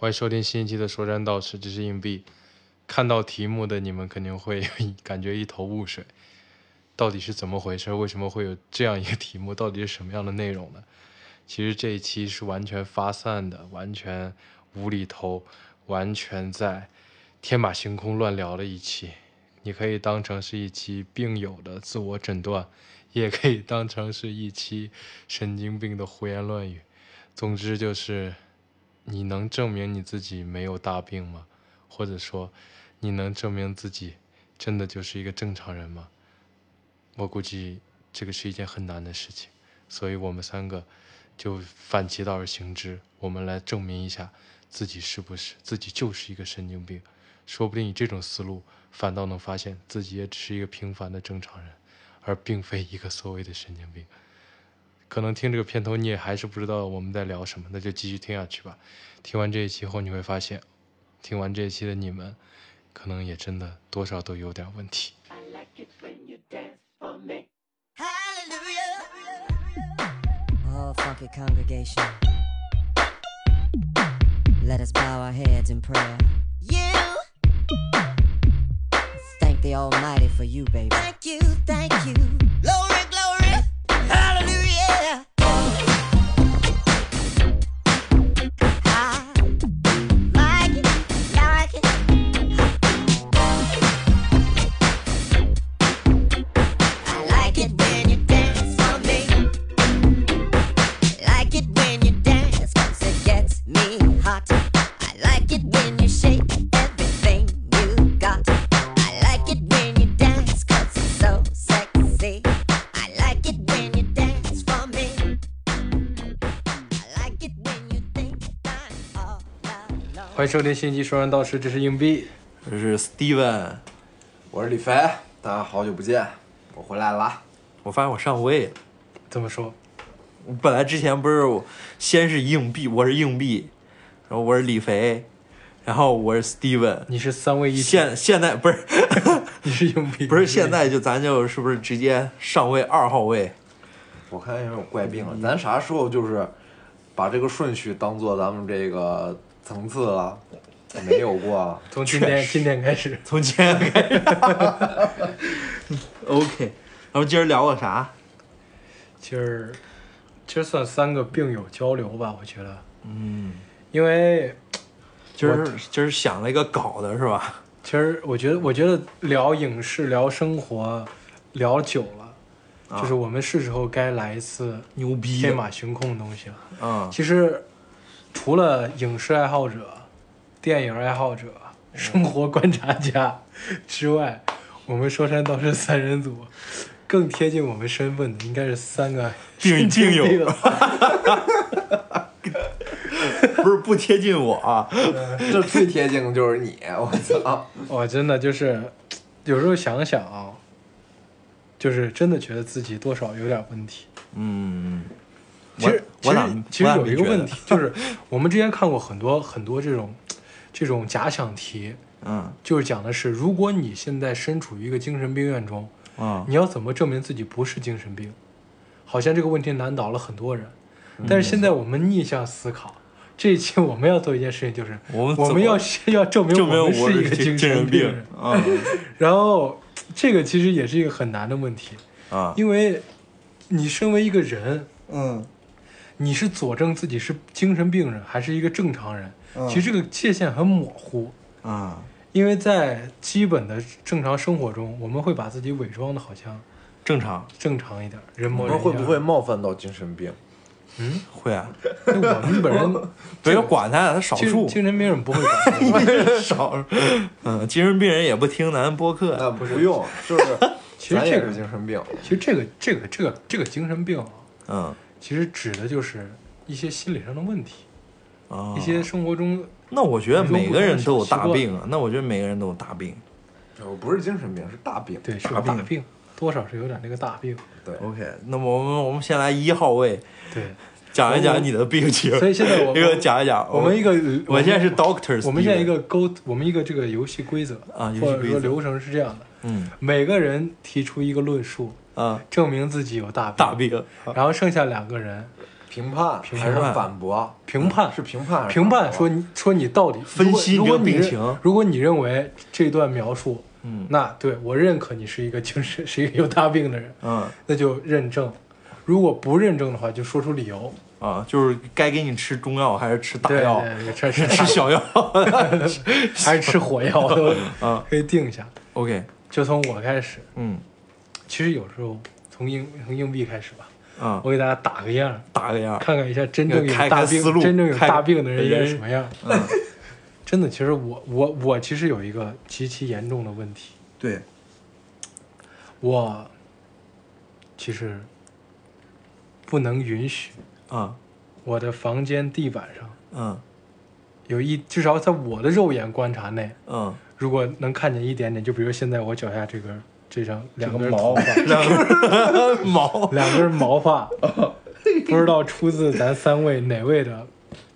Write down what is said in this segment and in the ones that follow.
欢迎收听新一期的说山道士，这是硬币。看到题目的你们肯定会感觉一头雾水，到底是怎么回事？为什么会有这样一个题目？到底是什么样的内容呢？其实这一期是完全发散的，完全无厘头，完全在天马行空乱聊的一期。你可以当成是一期病友的自我诊断，也可以当成是一期神经病的胡言乱语。总之就是，你能证明你自己没有大病吗？或者说，你能证明自己真的就是一个正常人吗？我估计这个是一件很难的事情，所以我们三个就反其道而行之，我们来证明一下自己是不是自己就是一个神经病。说不定以这种思路，反倒能发现自己也只是一个平凡的正常人，而并非一个所谓的神经病。可能听这个片头你也还是不知道我们在聊什么，那就继续听下去吧。听完这一期后，你会发现，听完这一期的你们，可能也真的多少都有点问题。Thank the Almighty for you, baby. Thank you, thank you. yeah. 收听新一期《说人道士》，这是硬币，这是 Steven，我是李飞，大家好久不见，我回来啦。我发现我上位了，怎么说？我本来之前不是先是硬币，我是硬币，然后我是李飞，然后我是 Steven，你是三位一体。现现在不是，你是硬币，不是现在就咱就是不是直接上位二号位？我看有种怪病了，咱啥时候就是把这个顺序当做咱们这个。层次了，没有过。从今天今天开始，从今天开始。OK，然后今儿聊个啥？今儿今儿算三个病友交流吧，我觉得。嗯。因为 今儿今儿想了一个搞的是吧？其实我觉得，我觉得聊影视、聊生活，聊久了，就是我们是时候该来一次牛逼、天马行空的东西了。嗯。其实。除了影视爱好者、电影爱好者、生活观察家之外，我们说山道士三人组更贴近我们身份的应该是三个 病病友，不是不贴近我啊，这最贴近的就是你，我操！我真的就是有时候想想啊，就是真的觉得自己多少有点问题。嗯。其实，其实，其实有一个问题，就是我们之前看过很多很多这种，这种假想题，嗯，就是讲的是，如果你现在身处于一个精神病院中，啊，你要怎么证明自己不是精神病？好像这个问题难倒了很多人。但是现在我们逆向思考，这一期我们要做一件事情，就是我们我们要先要证明我们是一个精神病人啊。然后这个其实也是一个很难的问题啊，因为你身为一个人，嗯。你是佐证自己是精神病人还是一个正常人？其实这个界限很模糊啊，因为在基本的正常生活中，我们会把自己伪装的好像正常正常一点，人模人样。会不会冒犯到精神病？嗯，会啊。我们本人 不要管他，他少数。精神病人不会管。少。嗯，精神病人也不听咱播客。那不用，就是 其实这个精神病。其实这个这个这个这个精神病，嗯。其实指的就是一些心理上的问题，啊一些生活中。那我觉得每个人都有大病啊。那我觉得每个人都有大病。我不是精神病，是大病。对，是个大病，多少是有点那个大病。对，OK。那么我们我们先来一号位，对，讲一讲你的病情。所以现在我 一个讲一讲，我们一个，我现在是 Doctors，。我们现在一个沟，我们一个这个游戏规则啊，或者说流程是这样的。嗯，每个人提出一个论述。啊，证明自己有大病，大病，然后剩下两个人。评判评还是判反驳？评判。是评判是评判说你说你到底分析如果你认这个病情。如果你认为这段描述，嗯。那对我认可你是一个精神是一个有大病的人，嗯。那就认证；如果不认证的话，就说出理由。啊，就是该给你吃中药还是吃大药，对，吃吃吃小药？还是吃火药都 啊。可以定一下。OK，就从我开始，嗯其实有时候从硬从硬币开始吧，啊，我给大家打个样，打个样，看看一下真正有大病、真正有大病的人应该是什么样。嗯，真的，其实我我我其实有一个极其严重的问题，对，我其实不能允许啊。我的房间地板上嗯。有一至少在我的肉眼观察内，嗯，如果能看见一点点，就比如现在我脚下这根这张两根毛发，两根毛，两根毛发，不知道出自咱三位哪位的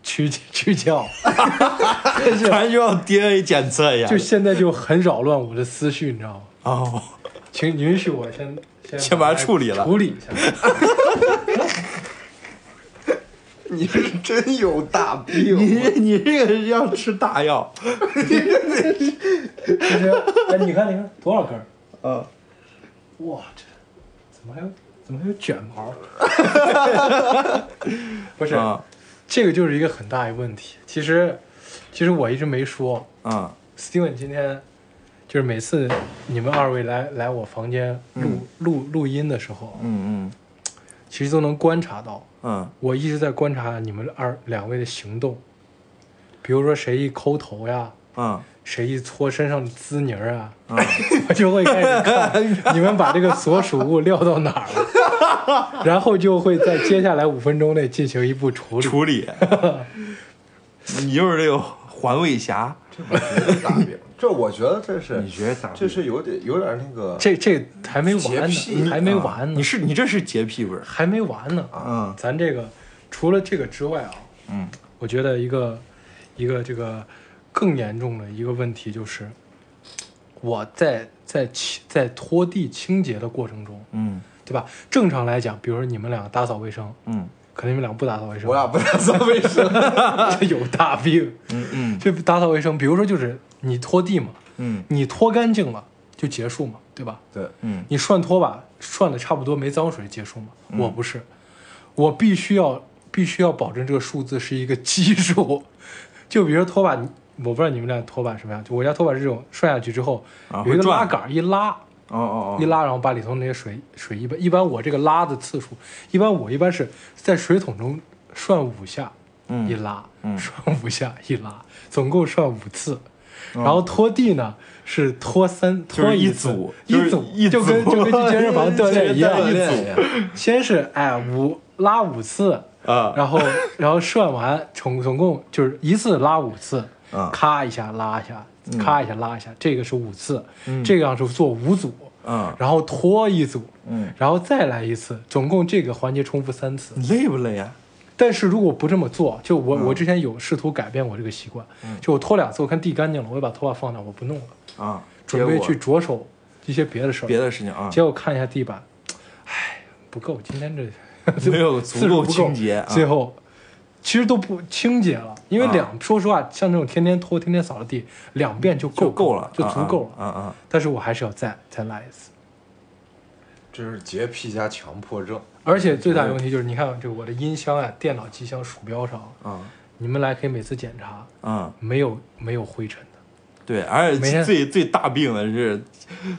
躯躯壳，突然就要 DNA 检测一下，就现在就很扰乱我的思绪，你知道吗？哦，请允许我先先先把它处理了处理一下。你是真有大病。你你这个是要吃大药，就是，哎，你看，你看多少根儿？啊，哇，这怎么还有怎么还有卷毛？不是，啊这个就是一个很大的问题。其实，其实我一直没说。啊 Steven 今天就是每次你们二位来来我房间录、录录音的时候，嗯 其实都能观察到，嗯我一直在观察你们二两位的行动。比如说谁一抠头呀，嗯谁一搓身上的滋泥儿啊，嗯。我就会开始看你们把这个所属物撂到哪儿了，然后就会在接下来五分钟内进行一步处嗯，理。处理，你就是这个环卫侠，大病，这我觉得这是你觉得咋？这是有点有点那个这这还没完呢，还没啊。完呢，你是你这是洁癖味儿，还没完呢。嗯咱这个除了这个之外啊，嗯。我觉得一个一个这个更严重的一个问题就是，我在在清在拖地清洁的过程中，嗯对吧？正常来讲，比如说你们两个打扫卫生，嗯可能你们俩不打扫卫生，我俩不打扫卫生，这有大病。嗯嗯这打扫卫生，比如说就是你拖地嘛，嗯你拖干净了就结束嘛，对吧？对，嗯你涮拖把涮的差不多没脏水结束嘛？嗯我不是，我必须要必须要保证这个数字是一个奇数。就比如说拖把，你我不知道你们俩拖把什么样，就我家拖把是这种涮下去之后、有一个拉杆儿一拉哦哦哦。一拉，然后把里头那些水水一般一般我这个拉的次数，一般我一般是在水桶中涮五下，嗯一拉，嗯。涮五下一拉，总共涮五次。哦。然后拖地呢是拖三拖一组一组一组。就跟就跟去健身房锻炼一样，锻一组。先是哎五拉五次，啊。然后然后涮完总总共就是一次拉五次，啊咔一下拉一下，咔一下拉一下，这个是五次，嗯。这个样是做五组，啊然后拖一组，嗯，然后再来一次，总共这个环节重复三次。你累不累啊？但是如果不这么做，就我、嗯。我之前有试图改变我这个习惯，就我拖两次，我看地干净了，我就把头发放那，我不弄了，啊，准备去着手一些别的事儿。别的事情啊，结果看一下地板，唉，不够，今天这没有足够清洁啊。最后其实都不清洁了，因为啊两、说实话，像这种天天拖、天天扫的地，两遍就够就够了，就足够了。啊啊但是我还是要再再来一次。这是洁癖加强迫症。而且最大的问题就是，你看这个我的音箱啊、电脑机箱、鼠标上，啊你们来可以每次检查，嗯！没有没有灰尘的。对，而每天且最最大病的是，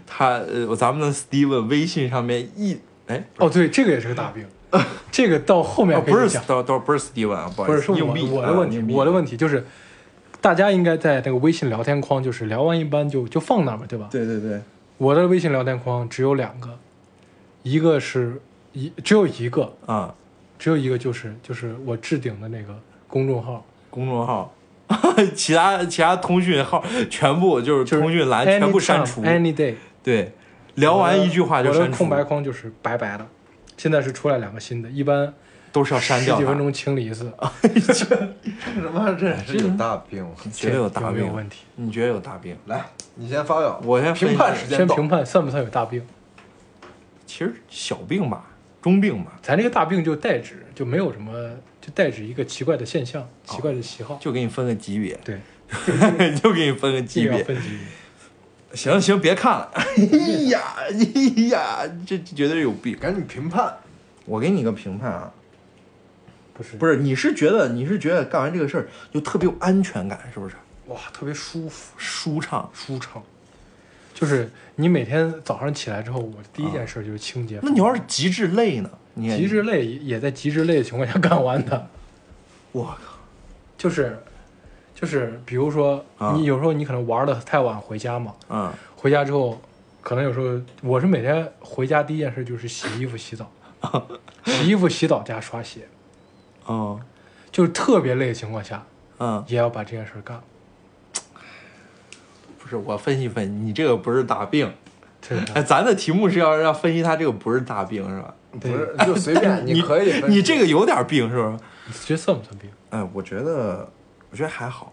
他呃，咱们的 Steven 微信上面一哎哦，对，这个也是个大病。这个到后面哦不是可以讲，到到不是 Steven 啊，不好不是是我的问题，我的问题就是，大家应该在那个微信聊天框，就是聊完一般就就放那儿嘛，对吧？对对对，我的微信聊天框只有两个，一个是一只有一个，啊，只有一个就是就是我置顶的那个公众号，公众号，其他其他通讯号全部就是就是通讯栏全部删除，，any day。对，聊完一句话就删除，我的空白框就是白白的。现在是出来两个新的，一般都是要删掉，十几分钟清理一次，这他妈真是有大病。绝对有大病有问题？你觉得有大病？来，你先发表。我先评判时间到。先评判算不算有大病？其实小病吧，中病吧，咱这个大病就代指，就没有什么，就代指一个奇怪的现象、奇怪的喜好。就给你分个级别，对，就给你分个级别。行行，别看了，哎呀，哎呀，这这绝对有病。赶紧评判。我给你个评判啊，不是不是，你是觉得你是觉得干完这个事儿就特别有安全感，是不是？哇，特别舒服、舒畅。舒畅。就是你每天早上起来之后，我第一件事就是清洁。那你要是极致累呢？你也极致累也在极致累的情况下干完的，我靠，就是就是比如说啊你有时候你可能玩的太晚回家嘛，嗯，回家之后可能有时候我是每天回家第一件事就是洗衣服、洗澡，洗衣服、洗澡加刷鞋，哦，就是特别累的情况下嗯，也要把这件事干。不是，我分析分析，你这个不是大病。这哎，咱的题目是要要分析他这个不是大病是吧？不是，就随便，你可以。你这个有点病是吧？你觉得算不算病？哎，我觉得，我觉得还好，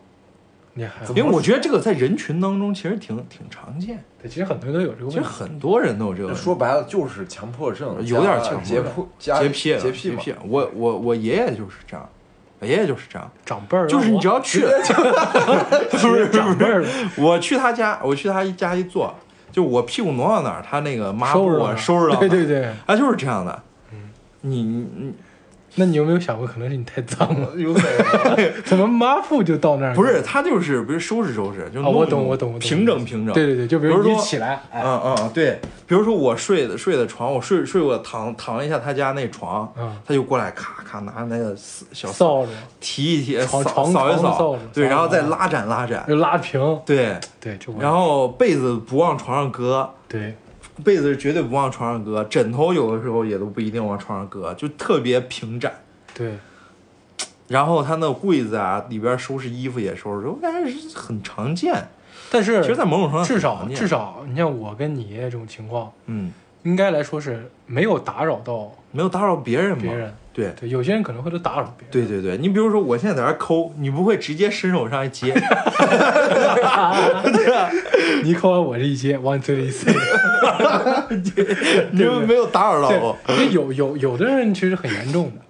你还因为我觉得这个在人群当中其实挺挺常见，对，其实很多人都有这个其实。很多人都有这个问题。说白了就是强迫症，有点加强迫症洁癖，加洁癖，洁癖嘛。癖。我我我爷爷就是这样，我爷爷就是这样，长辈儿就是你只要要去，不是长辈儿，我去他家，我去他家一坐，就我屁股挪到哪儿，他那个抹布收拾了啊收拾到哪儿，对对对。啊，就是这样的。你你你那你有没有想过，可能是你太脏了？有可能。怎么抹布就到那儿？不是他就是不是收拾收拾，就啊，弄我懂，弄我懂，我懂。平整平整。对对对，就比如说你起来，哎，嗯嗯，对，比如说我睡的睡的床，我睡睡过躺躺了一下他家那床，嗯他就过来咔咔拿那个小扫帚提一提，扫扫一扫对，然后再拉展拉展，就拉平，对，对，就然后被子不往床上搁，对，被子是绝对不往床上搁，枕头有的时候也都不一定往床上搁，就特别平展。对，然后他那柜子啊，里边收拾衣服也收拾，我感觉是很常见。但是其实，在某种程度上至少至少，你像我跟你爷爷这种情况，嗯，应该来说是没有打扰到没有打扰别人嘛。别人。对对，有些人可能会都打扰别人。对对对，你比如说我现在在这抠，你不会直接伸手上来接，对吧？你抠完我这一接，往你嘴里一塞。你们没有打扰到对我，，因为有有有的人其实很严重的，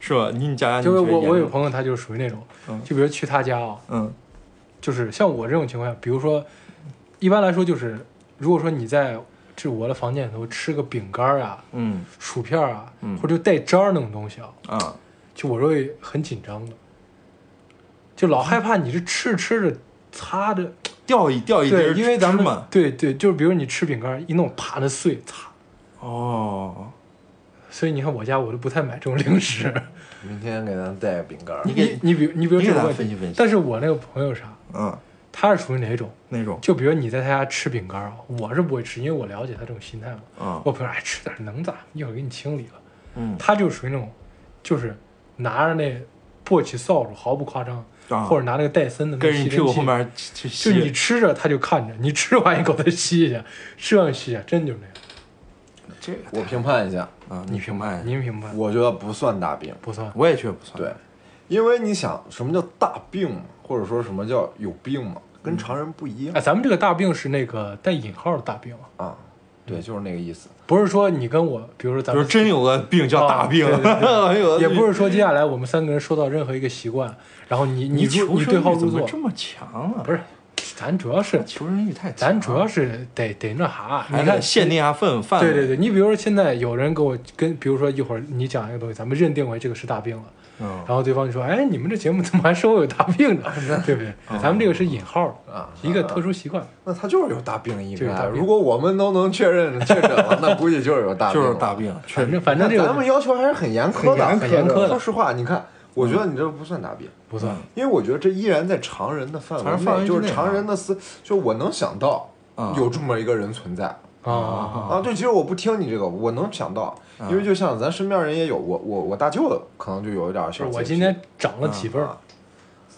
是吧？你你讲讲，就是我我有友，朋友他就是属于那种嗯，就比如去他家啊，嗯就是像我这种情况下，比如说，一般来说就是，如果说你在这我的房间里头吃个饼干儿啊、嗯。薯片儿啊，嗯。或者就带渣儿那种东西啊，啊，就我会很紧张的，就老害怕你是吃着吃着擦着，掉一掉一对，根因为咱们，对对，就是比如你吃饼干儿一弄啪的碎，擦，哦，所以你看我家我都不太买这种零食。明天给咱带个饼干儿。你给你你比你比如你给咱这个问题，分析分析，但是我那个朋友啥，嗯，他是属于哪种？那种，就比如你在他家吃饼干儿啊，我是不会吃，因为我了解他这种心态嘛。嗯我朋友哎吃点能咋？一会儿给你清理了。嗯，他就属于那种，就是拿着那簸箕扫帚，毫不夸张，啊或者拿那个戴森的那跟着你个吸尘器屁股后，面去吸，就你吃着他就看着，你吃完一口他吸一下，吃完吸一下，真就是那样。这个我评判一下，啊，你评判一下，您评判我觉得不算大病。不算？我也觉得不算，对，因为你想，什么叫大病嘛，或者说什么叫有病嘛，跟常人不一样哎，咱们这个大病是那个带引号的大病啊，啊。对，就是那个意思。不是说你跟我，比如说咱们就是真有个病叫大病，也不是说接下来我们三个人说到任何一个习惯，然后你你求生对号入座，怎么这么强啊？不是，咱主要是求生欲太强，咱主要是得得那啥，你看得限定下范范围，对对对，你比如说现在有人给我跟，比如说一会儿你讲一个东西，咱们认定为这个是大病了，嗯，然后对方就说，哎，你们这节目怎么还说我有大病呢？对不对？嗯。咱们这个是引号的，啊，一个特殊习惯。那他就是有大病应该。就是病。如果我们都能确认确诊了，那 估计就是有大病，就是大。病，反正反正这咱们要求还是很严苛的，很严苛的。说实话，你看，我觉得你这不算大病，不算。因为我觉得这依然在常人的范围围内，就是常人的思，就我能想到啊。有这么一个人存在啊啊啊。对，其实我不听你这个，我能想到，因为就像咱身边人也有，我我我大舅可能就有一点小我今天长了几辈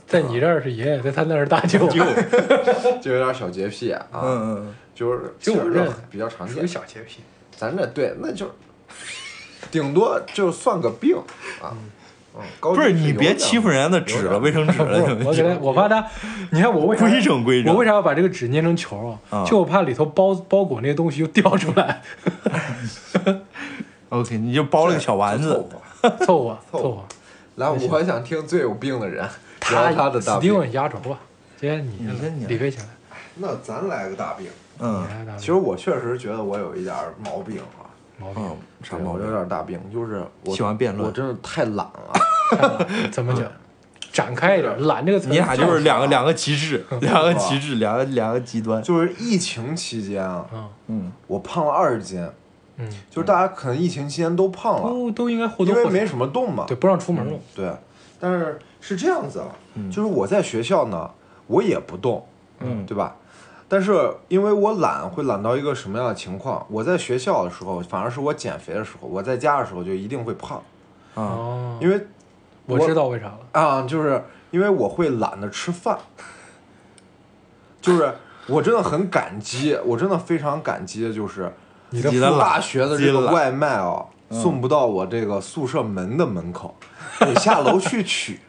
在你这儿是爷爷，在他那儿是大舅，就 就有点小洁癖啊，嗯嗯，就是就我这比较常见。小洁癖。咱这对，那就顶多就算个病啊。不是你别欺负人家的纸了，卫生纸了，是，我给他，我怕他，你看我为啥规整规整我为啥要把这个纸捏成球啊？啊就我怕里头包包裹那些东西又掉出来。OK，你就包了个小丸子，凑合凑合凑合。来，我还想听最有病的人他聊他的大病。Steven 压轴吧，今天你你先你李飞起来，那咱来个大病。嗯其实我确实觉得我有一点毛病啊，毛病嗯，啥对我有？点大病，就是我喜欢辩论我真的太懒了。怎么讲？展开一点，懒这个词你俩就是两个两个极致，两个极致，两个两个极端。就是疫情期间啊，嗯，我胖了二十斤，嗯就是大家可能疫情期间都胖嗯，了，都都应该或多或少因为没什么动嘛。对，不让出门了。对，但是是这样子啊，嗯就是我在学校呢，我也不动，嗯对吧？但是因为我懒，会懒到一个什么样的情况？我在学校的时候，反而是我减肥的时候；我在家的时候就一定会胖，啊，哦，因为我知道为啥了。啊，就是因为我会懒得吃饭，就是我真的很感激，我真的非常感激的就是你的大学的这个外卖啊，送不到我这个宿舍门的门口，得下楼去取，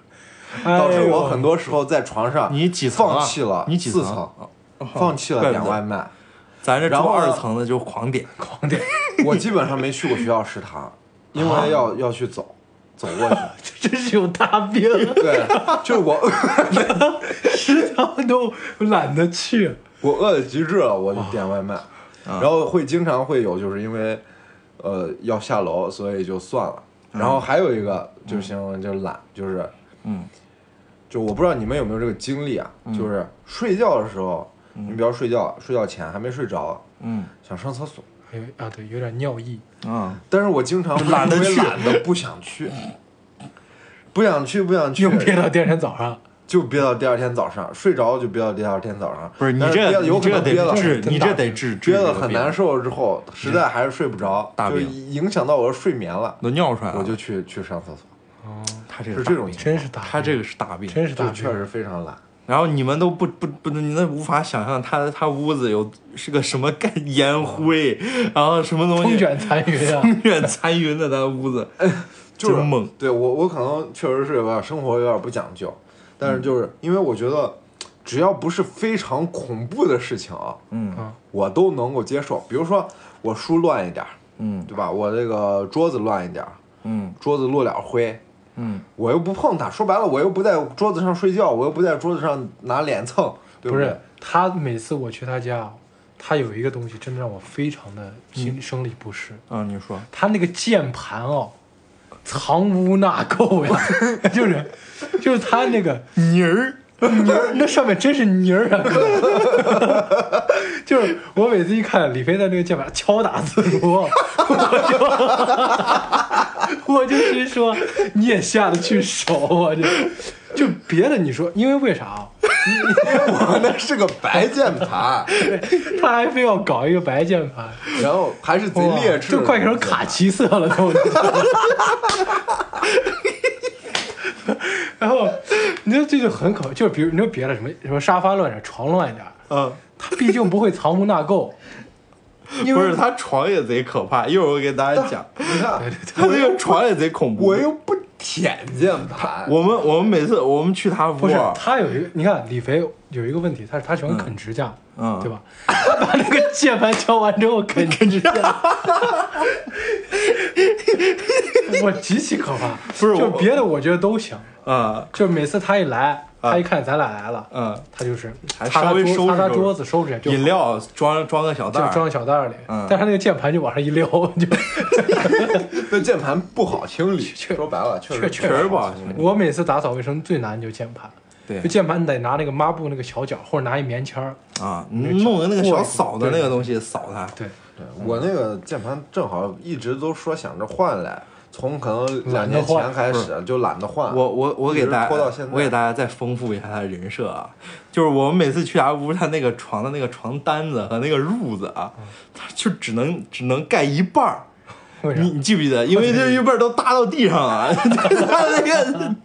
导致我很多时候在床上你几层啊？放弃了你几层？四层，放弃了点外卖。咱这住然后二层的就狂点，狂点，我基本上没去过学校食堂，因为要要去走走过去。这真是有大病，对，就是我食堂都懒得去。我饿的极致了，我就点外卖，然后会经常会有，就是因为呃要下楼，所以就算了。然后还有一个就是形容就是懒，就是嗯。就我不知道你们有没有这个经历啊，就是睡觉的时候，你比如睡觉，睡觉前还没睡着，嗯。想上厕所，有啊，对，有点尿意。啊，但是我经常懒得去。懒得不想去，不想去，不想去，又憋到第二天早上，就憋到第二天早上，睡着就憋到第二天早上。不是你这得有可能憋了治，你这得治，憋得这个病很难受之后，实在还是睡不着，就影响到我的睡眠了，都尿出来了，我就去去上厕所，哦，他这个是这种真是大，他这个是大病，真是大病，确实非常懒。然后你们都不不不，你那无法想象他他屋子有是个什么干烟灰，然后什么东西风卷残云啊。风卷残云的他屋子，就是真猛。对我，我可能确实是有点生活有点不讲究，但是就是因为我觉得，只要不是非常恐怖的事情啊，嗯我都能够接受。比如说我书乱一点儿，嗯对吧？我这个桌子乱一点儿，嗯桌子落点灰，嗯，我又不碰它，说白了，我又不在桌子上睡觉，我又不在桌子上拿脸蹭，对对不是？他每次我去他家，他有一个东西真的让我非常的心生理不适。啊，你说，他那个键盘哦，藏污纳垢呀，就是就是他那个泥儿。泥儿，那上面真是泥儿啊！哥就是我每次一看李飞的那个键盘敲打自如，我就 我就心说你也下得去手啊！就就别的你说，因为为啥啊？我那是个白键盘，他还非要搞一个白键盘，然后还是贼劣质，就快成卡其色了都。然后你说这就很可，就是比如你说别的什么什么沙发乱点，床乱一点，嗯，他 毕竟不会藏污纳垢，因为不是他床也贼可怕，一会儿我给大家讲，你看，他那个床也贼恐怖。我又不舔键盘，我们我们每次我们去他屋不是啊，他有一个，你看李肥有一个问题，他他喜欢啃指甲，嗯对吧？他把那个键盘敲完之后啃指甲，我极其可怕。不是就别的我觉得都行，啊就每次他一来，他一看咱俩来了，嗯，他就是还擦擦稍微桌擦擦收拾收拾桌子收拾，就饮料装装个小袋儿，就装小袋儿里，嗯。但是他那个键盘就往上一撩，就 那键盘不好清理，确说白了，确实确确实不好清理。我每次打扫卫生最难就是键盘，对。就键盘你得拿那个抹布那个小角，或者拿一棉签儿，啊，你弄个那个小扫的那个东西扫它，对，对我那个键盘正好一直都说想着换来，从可能两年前开始就懒得换。我我我给大家拖到现在我给大家再丰富一下他的人设啊，就是我们每次去他屋，他那个床的那个床单子和那个褥子啊，他就只能只能盖一半儿。你？你记不记得？因为这一半儿都搭到地上了，他那个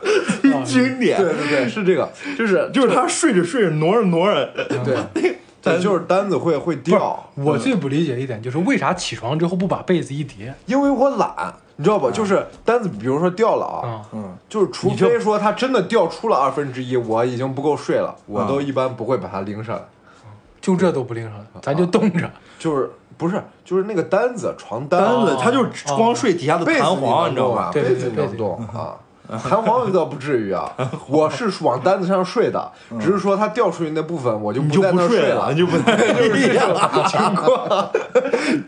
经典，对对对，是这个，就是就是他睡着睡着挪着挪着，对，对，就是单子会会掉，我最不理解一点就是为啥起床之后不把被子一叠因为我懒，你知道吧？就是单子，比如说掉了啊，就是除非说它真的掉出了二分之一，我已经不够睡了，我都一般不会把它拎上来。就这都不拎上来，咱就冻着。就是不是，就是那个单子床单单子哦它就是光睡底下的被子弹簧，你你知道吧？被子能动啊。弹簧倒不至于啊，我是往单子上睡的，只是说它掉出去那部分我就你就在那睡了，你就不 就是这种情况。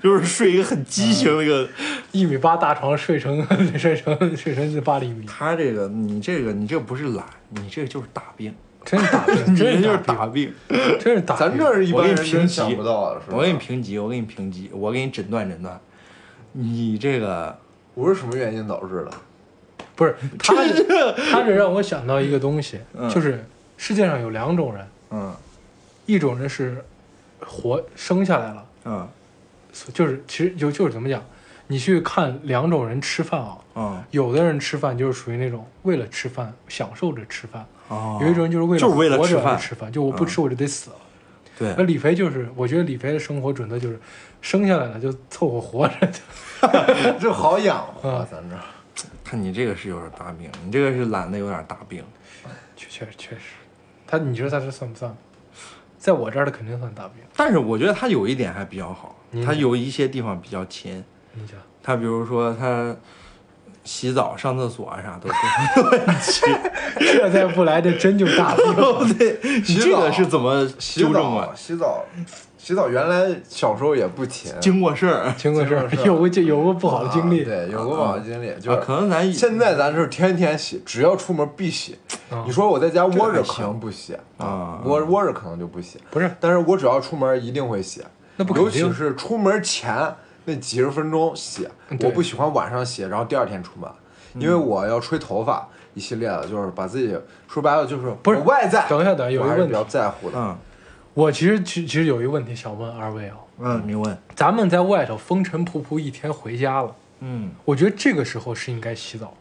就是睡一个很畸形的一个。一米八大床睡成睡成睡成是八厘米，他这个，你这个，你这不是懒，你这个就是大病，真是大病，真就是是大大病。真是大病。咱这儿一人真评级想不到的，是吧？我给你评级，我给你评级，我给你诊断诊断。你这个我是什么原因导致的？不是 他这，他这让我想到一个东西，嗯。就是世界上有两种人，嗯。一种人是活生下来了，嗯。就是其实就就是怎么讲，你去看两种人吃饭啊，嗯。有的人吃饭就是属于那种为了吃饭享受着吃饭，哦，有一种人就是为了就是为了活着吃饭吃饭，就我不吃我就得死了。对。那李飞就是，我觉得李飞的生活准则就是生下来了就凑合活着，就 好养活嗯。啊，咱这儿。看你这个是有点大病，你这个是懒得有点大病。确确实确实，他你觉得他这算不算？在我这儿的肯定算大病。但是我觉得他有一点还比较好嗯，他有一些地方比较勤。你讲，他比如说他洗澡、上厕所啊啥都都很勤。这再不来，这真就大病。对，你洗这个澡是怎么洗纠正澡，啊？洗澡，洗澡，原来小时候也不勤，经过事儿经过事儿有过就有过不好的经历，啊对，有过不好的经历，就可能咱现在咱是天天洗，只要出门必洗。啊你说我在家窝着可行能不洗啊窝窝着可能就不洗，不是但是我只要出门一定会洗，那不肯尤定其是出门前那几十分钟洗，我不喜欢晚上洗，然后第二天出门，因为我要吹头发一系列的，就是把自己说白了就是不是外在，等一下等一下有一个问题我还是比较在乎的。嗯我其实其其实有一个问题想问二位啊，嗯，你问咱们在外头风尘仆仆一天回家了，嗯，我觉得这个时候是应该洗澡。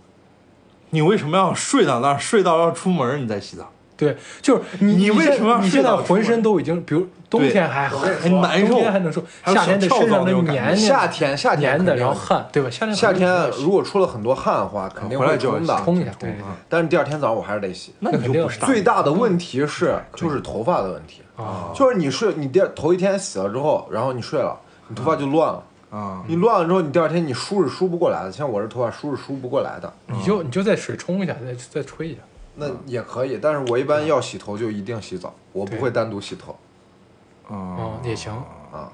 你为什么要睡到那儿，睡到要出门你再洗澡？对，就是你你为什么你现在浑身都已经，比如冬天还好，还难受冬天还能受，夏天这小跳身上的黏黏夏天夏天的，然后汗，对吧？夏天夏天如果出了很多汗的话，肯定会冲的，冲一下，对但是第二天早上我还是得洗。那肯定不是最大的问题是就是头发的问题，啊，就是你睡你第二头一天洗了之后，然后你睡了，你头发就乱了。啊，你乱了之后，你第二天你梳是梳不过来的，像我这头发梳是梳不过来的。你就你就在水冲一下，再再吹一下。那也可以，但是我一般要洗头就一定洗澡，我不会单独洗头。哦，也行，啊，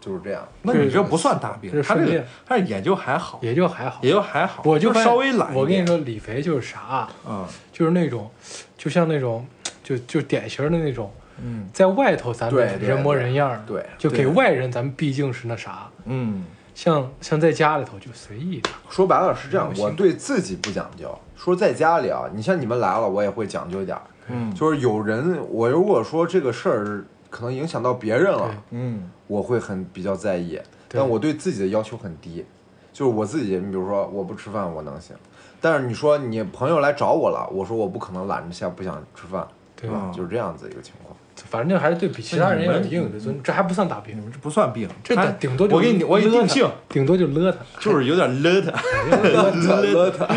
就是这样。那你这不算大病，是他这他也就还好，也就还好。也就还好，我就稍微懒。我跟你说，李肥就是啥，嗯。就是那种，就像那种，就就典型的那种，嗯。在外头咱们人模人样儿的，对。就给外人咱们毕竟是那啥，嗯像像在家里头就随意的。说白了是这样，我对自己不讲究。说在家里啊，你像你们来了，我也会讲究一点儿。嗯就是有人，我如果说这个事儿可能影响到别人了，嗯我会很比较在意。但我对自己的要求很低，就是我自己，你比如说我不吃饭我能行，但是你说你朋友来找我了，我说我不可能懒着下不想吃饭，对吧？就是这样子一个情况。反正就还是对比其他人要有应有的尊重，这还不算大病，这不算病，这顶多就我给你我给你定性，顶多就勒他，就是有点勒他，勒他。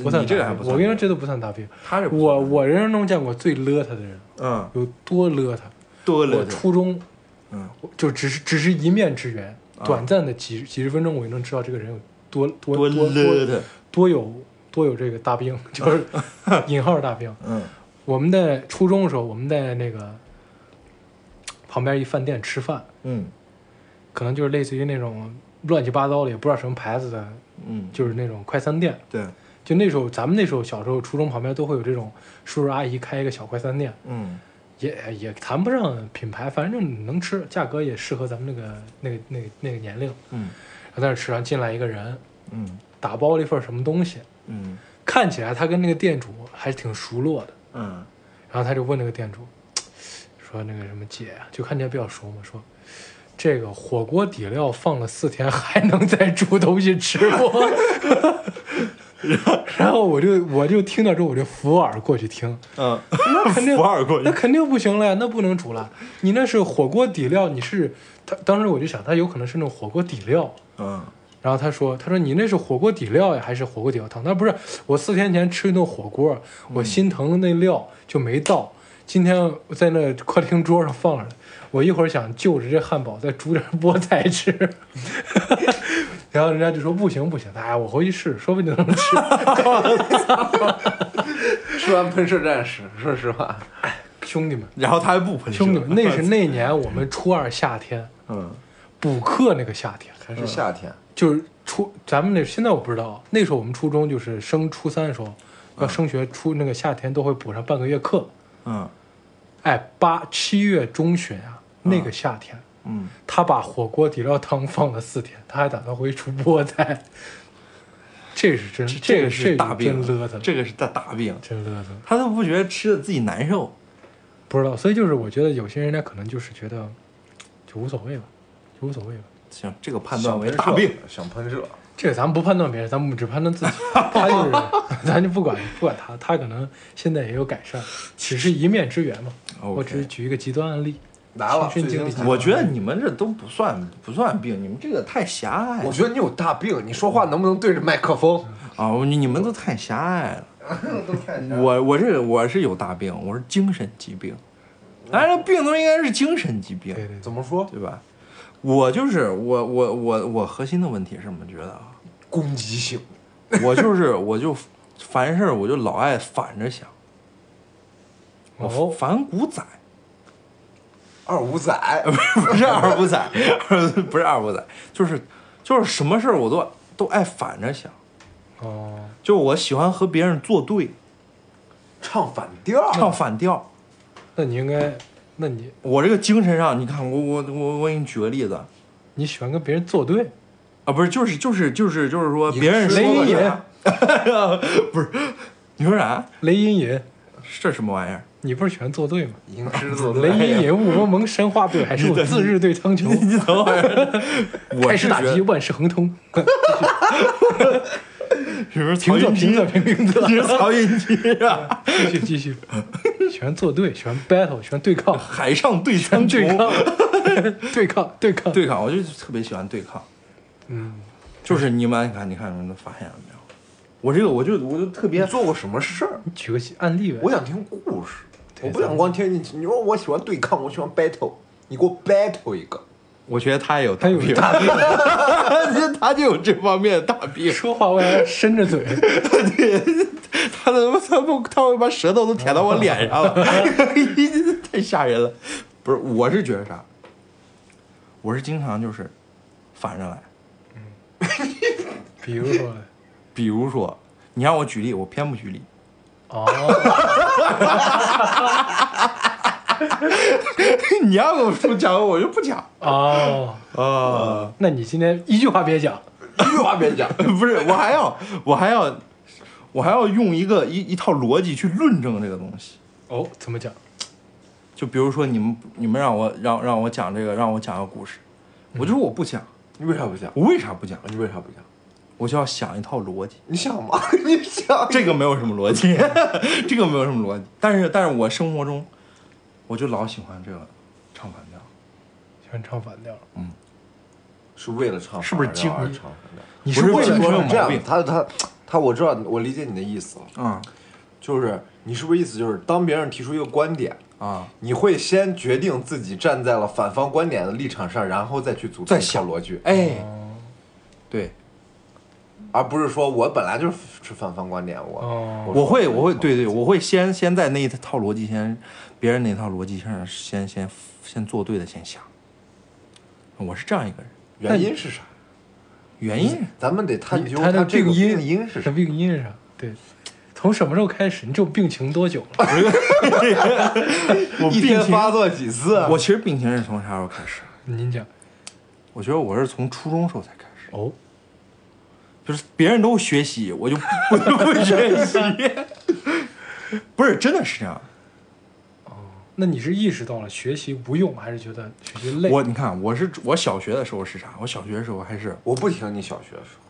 不算你这个还不算。我跟你说，这都不算大病。他是我我人生中见过最勒他的人嗯。有多勒他。我多勒他，初中，嗯，就只是只是一面之缘，啊。短暂的几几十分钟，我就能知道这个人有多多多多多勒他，多有多有这个大病，就是引号大病。嗯我们在初中的时候，我们在那个旁边一饭店吃饭，嗯。可能就是类似于那种乱七八糟的，也不知道什么牌子的，嗯，就是那种快餐店。对，就那时候，咱们那时候小时候，初中旁边都会有这种叔叔阿姨开一个小快餐店，嗯。也也谈不上品牌，反正能吃，价格也适合咱们那个那个那个那个年龄。嗯。然后在那吃完进来一个人，嗯。打包了一份什么东西，嗯。看起来他跟那个店主还挺熟络的。嗯然后他就问那个店主，说那个什么姐啊，就看起来比较熟嘛，说这个火锅底料放了四天还能再煮东西吃不？然后我就我就听到之后我就扶耳过去听，嗯，那肯定扶耳过去那肯定不行了呀，那不能煮了。你那是火锅底料，你是他当时我就想他有可能是那种火锅底料。嗯然后他说：“他说你那是火锅底料呀，还是火锅底料？汤？”他说不是，我四天前吃一顿火锅，我心疼那料就没倒。今天我在那客厅桌上放着呢，我一会儿想就着这汉堡再煮点菠菜吃，然后人家就说不行不行，哎，我回去试试，说不定能吃。吃完喷射战士，说实话，兄弟们，然后他还不喷射。兄弟们，那是 那年我们初二夏天嗯。补课那个夏天，还是夏天，就是初咱们那现在我不知道，那时候我们初中就是升初三的时候要升学，初那个夏天都会补上半个月课。嗯哎，八七月中旬啊，那个夏天，嗯，他把火锅底料汤放了四天，他还打算回去煮菠菜。这是真，这个是大病，真勒他，这个是大大病，真勒他。他都不觉得吃的自己难受。不知道，所以就是我觉得有些人家可能就是觉得就无所谓了，就无所谓了。行，这个判断为大病。，想喷射，这个咱们不判断别人，咱们只判断自己。他就是，咱就不管不管他，他可能现在也有改善，只是一面之缘嘛。我只是举一个极端案例。来了，亲身经历最精彩我觉得你们这都不算不算病，你们这个太狭隘了。我觉得你有大病，你说话能不能对着麦克风？啊，你你们都太狭隘了。都太我我这个我是有大病，我是精神疾病。当然，病都应该是精神疾病，对对怎么说？对吧？我就是我我我我核心的问题是什么？觉得啊，攻击性，我就是我就凡事我就老爱反着想，我哦。反骨仔，二五仔，不是二五仔，不是二五仔，就是就是什么事儿我都都爱反着想，哦，就我喜欢和别人作对，唱反调，唱反调。那你应该，那你我这个精神上，你看我我我我给你举个例子你喜欢跟别人作对，啊，不是就是就是就是就是说别人雷说音啥，不是你说啥？雷隐隐，这什么玩意儿？你不是喜欢作对吗？吟诗作 雷对，雷隐，雾蒙蒙，山花对，还是我自日对苍穹？你等会儿，我开始打击，万事亨通。是不是平仄平仄平平仄，你是曹云金 啊？继续继续，喜欢作对，喜欢 battle，喜欢对抗，海上对拳对穹，抗，对抗，对抗，对抗，我就特别喜欢对抗。嗯，就是你们，你看，你看，你们发现了没有？我这个，我就我就特别做过什么事儿？你举个案例呗。我想听故事，我不想光听你。你说我喜欢对抗，我喜欢 battle，你给我 battle 一个。我觉得他也有他有病，大病，他就有这方面的大病。说话我还伸着嘴，他他他不他会把舌头都舔到我脸上了，太吓人了。不是，我是觉得啥？我是经常就是反着来。比如说，比如说，你让我举例，我偏不举例。哦，你要跟我说讲，我就不讲哦，啊。那你今天一句话别讲，一句话别讲，不是，我还要，我还要，我还要用一个一一套逻辑去论证这个东西。哦，怎么讲？就比如说，你们你们让我让让我讲这个，让我讲个故事，我就说我不讲。你为啥不讲？我为啥不讲？你为啥不讲？我就要想一套逻辑。你想吗？你想？这个没有什么逻辑，这个没有什么逻辑。但是，但是我生活中，我就老喜欢这个唱反调。喜欢唱反调，嗯。是为了唱是不是反调而精唱反调？你不是为了精神有这样毛病，他他他，我知道，我理解你的意思了，嗯。就是你是不是意思就是，当别人提出一个观点，啊，你会先决定自己站在了反方观点的立场上，然后再去组再成一套想逻辑，哎，对，而不是说我本来就是是反方观点，我哦。我会我会对对，我会先先在那一套逻辑先，别人那套逻辑上先先先做对的先想。我是这样一个人，原因是啥？原因咱们得探究他的病因病因是他啥。病因是啥？对，从什么时候开始？你这种病情多久了？我 一天发作几次？啊我其实病情是从啥时候开始？您讲我觉得我是从初中时候才开始，哦，就是别人都学习，我就不我就 不学习。不是，真的是这样。那你是意识到了学习无用，还是觉得学习累？我你看，我是我小学的时候是啥？我小学的时候还是我不听你小学的时候，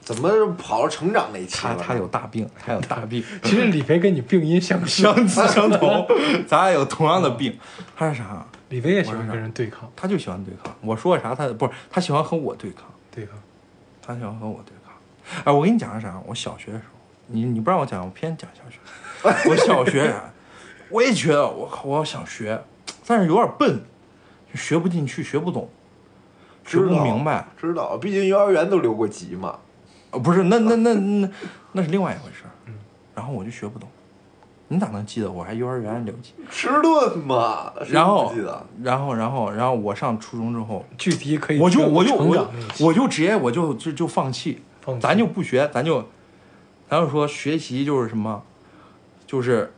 怎么跑到成长那期了？他他有大病，他有大病，其实李飞跟你病因相，相似相同，咱俩有同样的病。他是啥？李飞也喜欢跟人对抗，他就喜欢对抗。我说啥他不是，他喜欢和我对抗，对抗。他喜欢和我对抗。哎，我跟你讲个啥？我小学的时候，你你不让我讲，我偏讲小学。我小学啊，我也觉得我靠，我想学，但是有点笨，就学不进去，学不懂，学不明白。知道，毕竟幼儿园都留过级嘛。呃，不是，那那那那那是另外一回事儿。然后我就学不懂，你咋能记得我还幼儿园留级？迟钝嘛，然后不记得，然后，然后，然后我上初中之后，具体可以我就我就我就我就直接我就就就放弃，放弃咱就不学，咱就咱就说学习就是什么，就是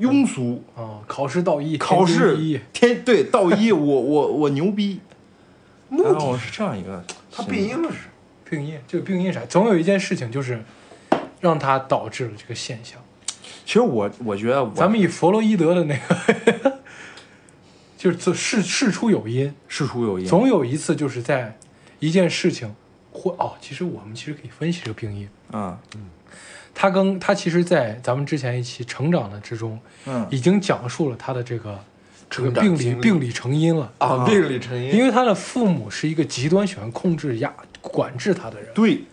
庸俗，啊，考试到一，考试天对到一，我我我牛逼，目的是这样一个，它病因是病因，这个病因啥？总有一件事情就是让它导致了这个现象。其实我我觉得我咱们以弗洛伊德的那个，就是这事事出有因，事出有因，总有一次就是在一件事情或哦，其实我们其实可以分析这个病因。啊。嗯他跟他其实，在咱们之前一期成长的之中，嗯。已经讲述了他的这个这个病理病理成因了。啊，病理成因。因为他的父母是一个极端喜欢控制压管制他的人。对。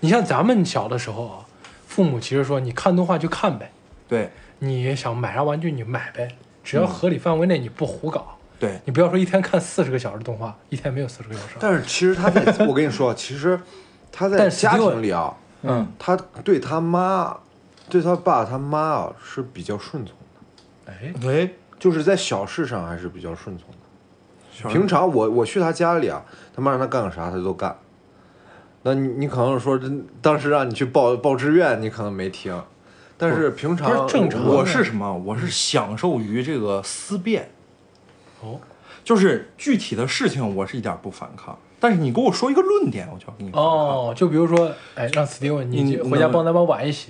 你像咱们小的时候啊，父母其实说你看动画就看呗，对。你想买啥玩具你买呗，只要合理范围内你不胡搞，对，你不要说一天看四十个小时动画，一天没有四十个小时。但是其实他在，我跟你说，其实他在 家庭里啊，嗯，他对他妈、对他爸、他妈啊是比较顺从的，哎，哎，就是在小事上还是比较顺从的。平常我我去他家里啊，他妈让他干个啥他都干。那你你可能说，真当时让你去报报志愿，你可能没听，但是平常是正常我是什么？我是享受于这个思辨，哦，就是具体的事情我是一点不反抗，但是你给我说一个论点，我就要跟你反抗。哦，就比如说，哎，让史蒂文你你回家帮咱把碗一洗，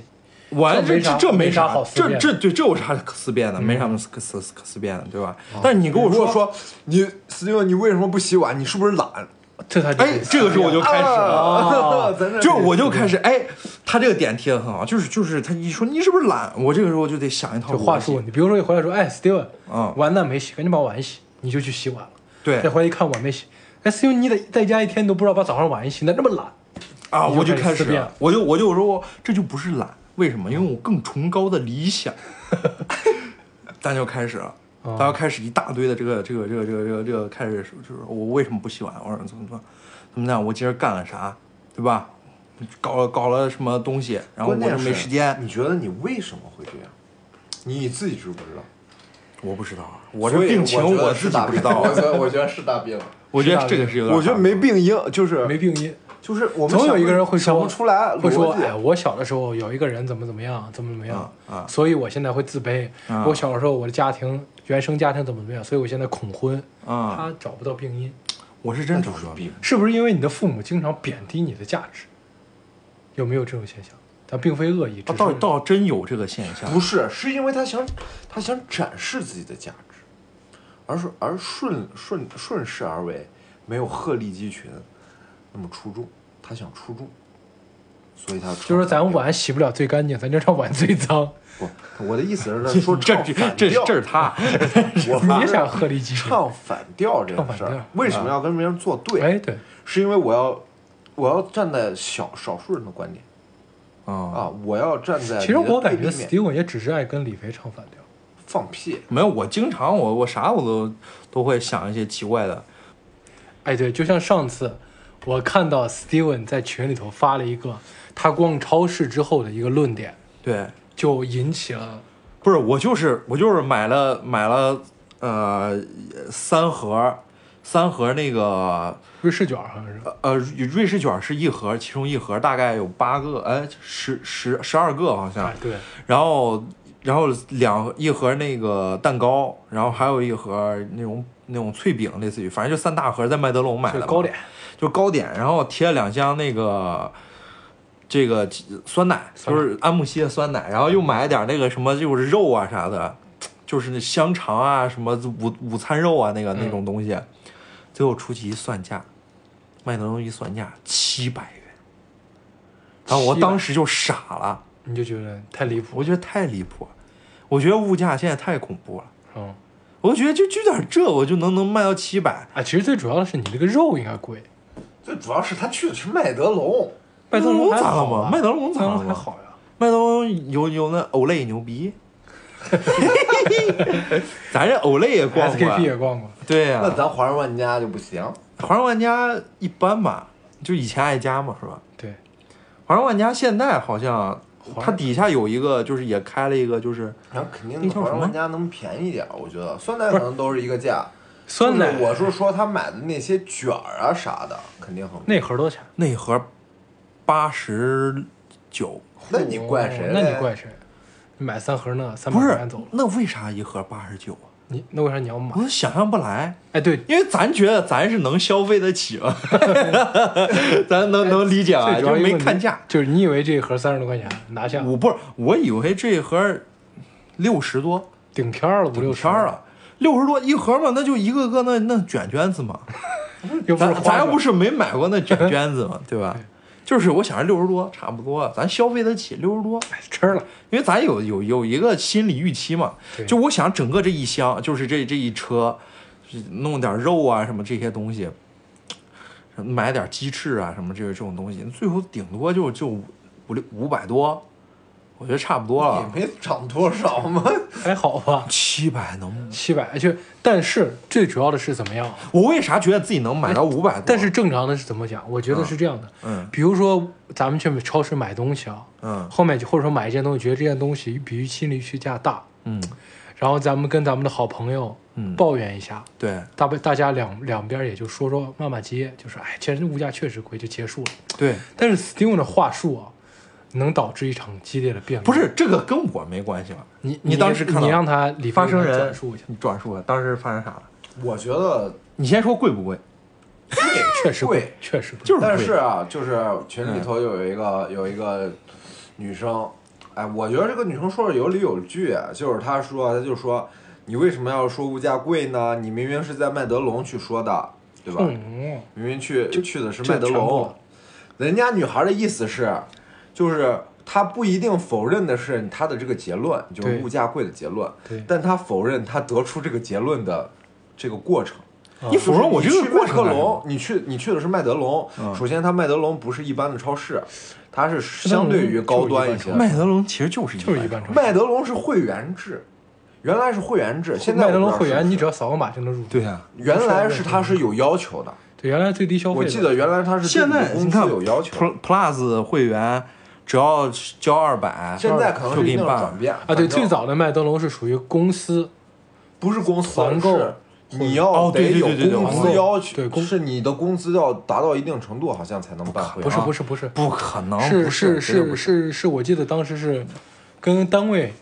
我这这没啥这这没啥啥好思这这对这有啥可思辨的？没啥可思可思辨的，对吧？但是你跟我说说你斯蒂文，你为什么不洗碗？你是不是懒？这他就哎，这个时候我就开始了。就我就开始哎，他这个点贴的很好，就是就是他一说你是不是懒，我这个时候就得想一套话术你。比如说你回来说，哎，Steven，嗯碗蛋没洗，赶紧把碗洗，你就去洗碗了。对再回来一看碗没洗，哎，Steven，你得在家一天你都不知道把早上碗一洗，那这么懒。啊，就我就开始我就我就说我这就不是懒，为什么？因为我更崇高的理想，咱就开始了。哦咱要开始一大堆的这个这个这个这个这个这个开始就是我为什么不洗碗？我说怎么怎么怎么样？我今儿干了啥，对吧？搞了搞了什么东西，然后我就没时间。你觉得你为什么会这样？你自己知不知道？我不知道，啊我这病情我自己不知道啊。我觉得我觉得是大病。我觉得这个是有点，我觉得没，病因，就是没病因，就是我们总有一个人会说想不出来会说，哎，我小的时候有一个人怎么怎么样，怎么怎么样，啊啊所以我现在会自卑。啊我小的时候我的家庭原生家庭怎么怎么样，所以我现在恐婚。啊，他找不到病因，我是真找不到。就是病。是不是因为你的父母经常贬低你的价值？有没有这种现象？他并非恶意，只啊，是倒倒真有这个现象。不是，是因为他想他想展示自己的价值，而是而顺顺顺势而为，没有鹤立鸡群那么出众。他想出众，所以他就是说咱碗洗不了最干净，咱就让碗最脏。不，我的意思是 说这这唱反这这是他，我 你想鹤立鸡群？唱反调这个事儿为什么要跟别人作对？哎，对，是因为我要我要站在小少数人的观点啊，啊，我要站在其实我感觉 Steven 也只是爱跟李飞唱反调。放屁，没有，我经常我我啥我都都会想一些奇怪的。哎，对，就像上次我看到 Steven 在群里头发了一个他逛超市之后的一个论点，对，就引起了不是我就是我就是买了买了呃三盒三盒那个瑞士卷，好像是。呃瑞士卷是一盒，其中一盒大概有八个，哎十十十二个好像哎，，对，然后然后两一盒那个蛋糕，然后还有一盒那种那种脆饼，类似于反正就三大盒，在麦德龙买的就糕点，就糕点，然后贴了两箱那个这个酸奶，就是安慕希的酸奶，然后又买了点那个什么就是肉啊啥的，就是那香肠啊什么午午餐肉啊那个嗯。那种东西，最后出去一算价，麦德龙一算价七百元，然后我当时就傻了，你就觉得太离谱。我觉得太离谱了，我觉得物价现在太恐怖了。嗯，我觉得就就点这，我就能能卖到七百，啊，其实最主要的是你这个肉应该贵，最主要是他去的是麦德龙，麦德龙咋了嘛？麦德龙咋了还好呀。麦德龙有有那欧莱牛逼，咱这欧莱也逛过 SKP 也逛过，对呀、那咱华润万家就不行。华润万家一般吧，就以前爱家嘛，是吧？对，华润万家现在好像华它底下有一个，就是也开了一个，就是然后肯定那叫什么华人万家能便宜点，我觉得酸奶可能都是一个价。酸奶我是说他买的那些卷儿啊啥的，肯定很贵。那盒多少钱？那盒八十九，那你怪谁哦？那你怪谁？你买三盒那三百不是块钱走了，那为啥一盒八十九啊？你那为啥你要买？我想象不来，哎，对，因为咱觉得咱是能消费得起嘛，咱能能理解啊，就是没看价。就是你以为这一盒三十多块钱拿下我不是，我以为这一盒六十多，顶天了，五六十天儿，了，六十多一盒嘛，那就一个个那那卷卷子嘛。咱咱又不是是没买过那卷卷子嘛，对吧？就是我想着六十多差不多，咱消费得起六十多，吃了，因为咱有有有一个心理预期嘛。就我想整个这一箱，就是这这一车，弄点肉啊什么这些东西，买点鸡翅啊什么这这种东西，最后顶多就就五六五百多，我觉得差不多了。也没涨多少嘛。还好吧？七百能？七百就，但是最主要的是怎么样？我为啥觉得自己能买到五百多？但是正常的是怎么讲？我觉得是这样的，嗯比如说咱们去超市买东西啊，嗯后面或者说买一件东西，觉得这件东西比预期的预期价大，嗯然后咱们跟咱们的好朋友嗯，抱怨一下，对大不大家两两边也就说说骂骂街，就是哎，其实物价确实贵，就结束了。对，但是 Steven 的话术啊，能导致一场激烈的辩论。不是这个跟我没关系吧？你你当时看到你让他理发生人转述一下，你转述当时发生啥了？我觉得你先说贵不贵？贵确实贵，确实贵。就是贵但是啊，就是群里头有一个、有一个女生，哎，我觉得这个女生说的有理有据，就是她说，她就说，你为什么要说物价贵呢？你明明是在麦德龙去说的，对吧？嗯，明明去去的是麦德龙人家女孩的意思是，就是他不一定否认的是他的这个结论，就是物价贵的结论，对但他否认他得出这个结论的这个过程。你否认我这个过程龙？，你去你去的是麦德龙。嗯首先，它麦德龙不是一般的超市，它是相对于高端一些。麦德龙其实就是一就是一般超市。麦德龙是会员制，原来是会员制，现在麦德龙会员，你只要扫个码就能入。对呀、原来是它是有要求的，对，原来最低消费，我记得原来它是现在对你看有要求，Pl- Plus 会员只要交二百，现在可能一定就给你办转变啊，对，最早的麦德龙是属于公司，不是公司团购。你要哦对得有对对对对工资要求，对工是你的工资要达到一定程度，好像才能办会员。不是不是不是，不可能，是不是是是是，我记得当时是跟单位。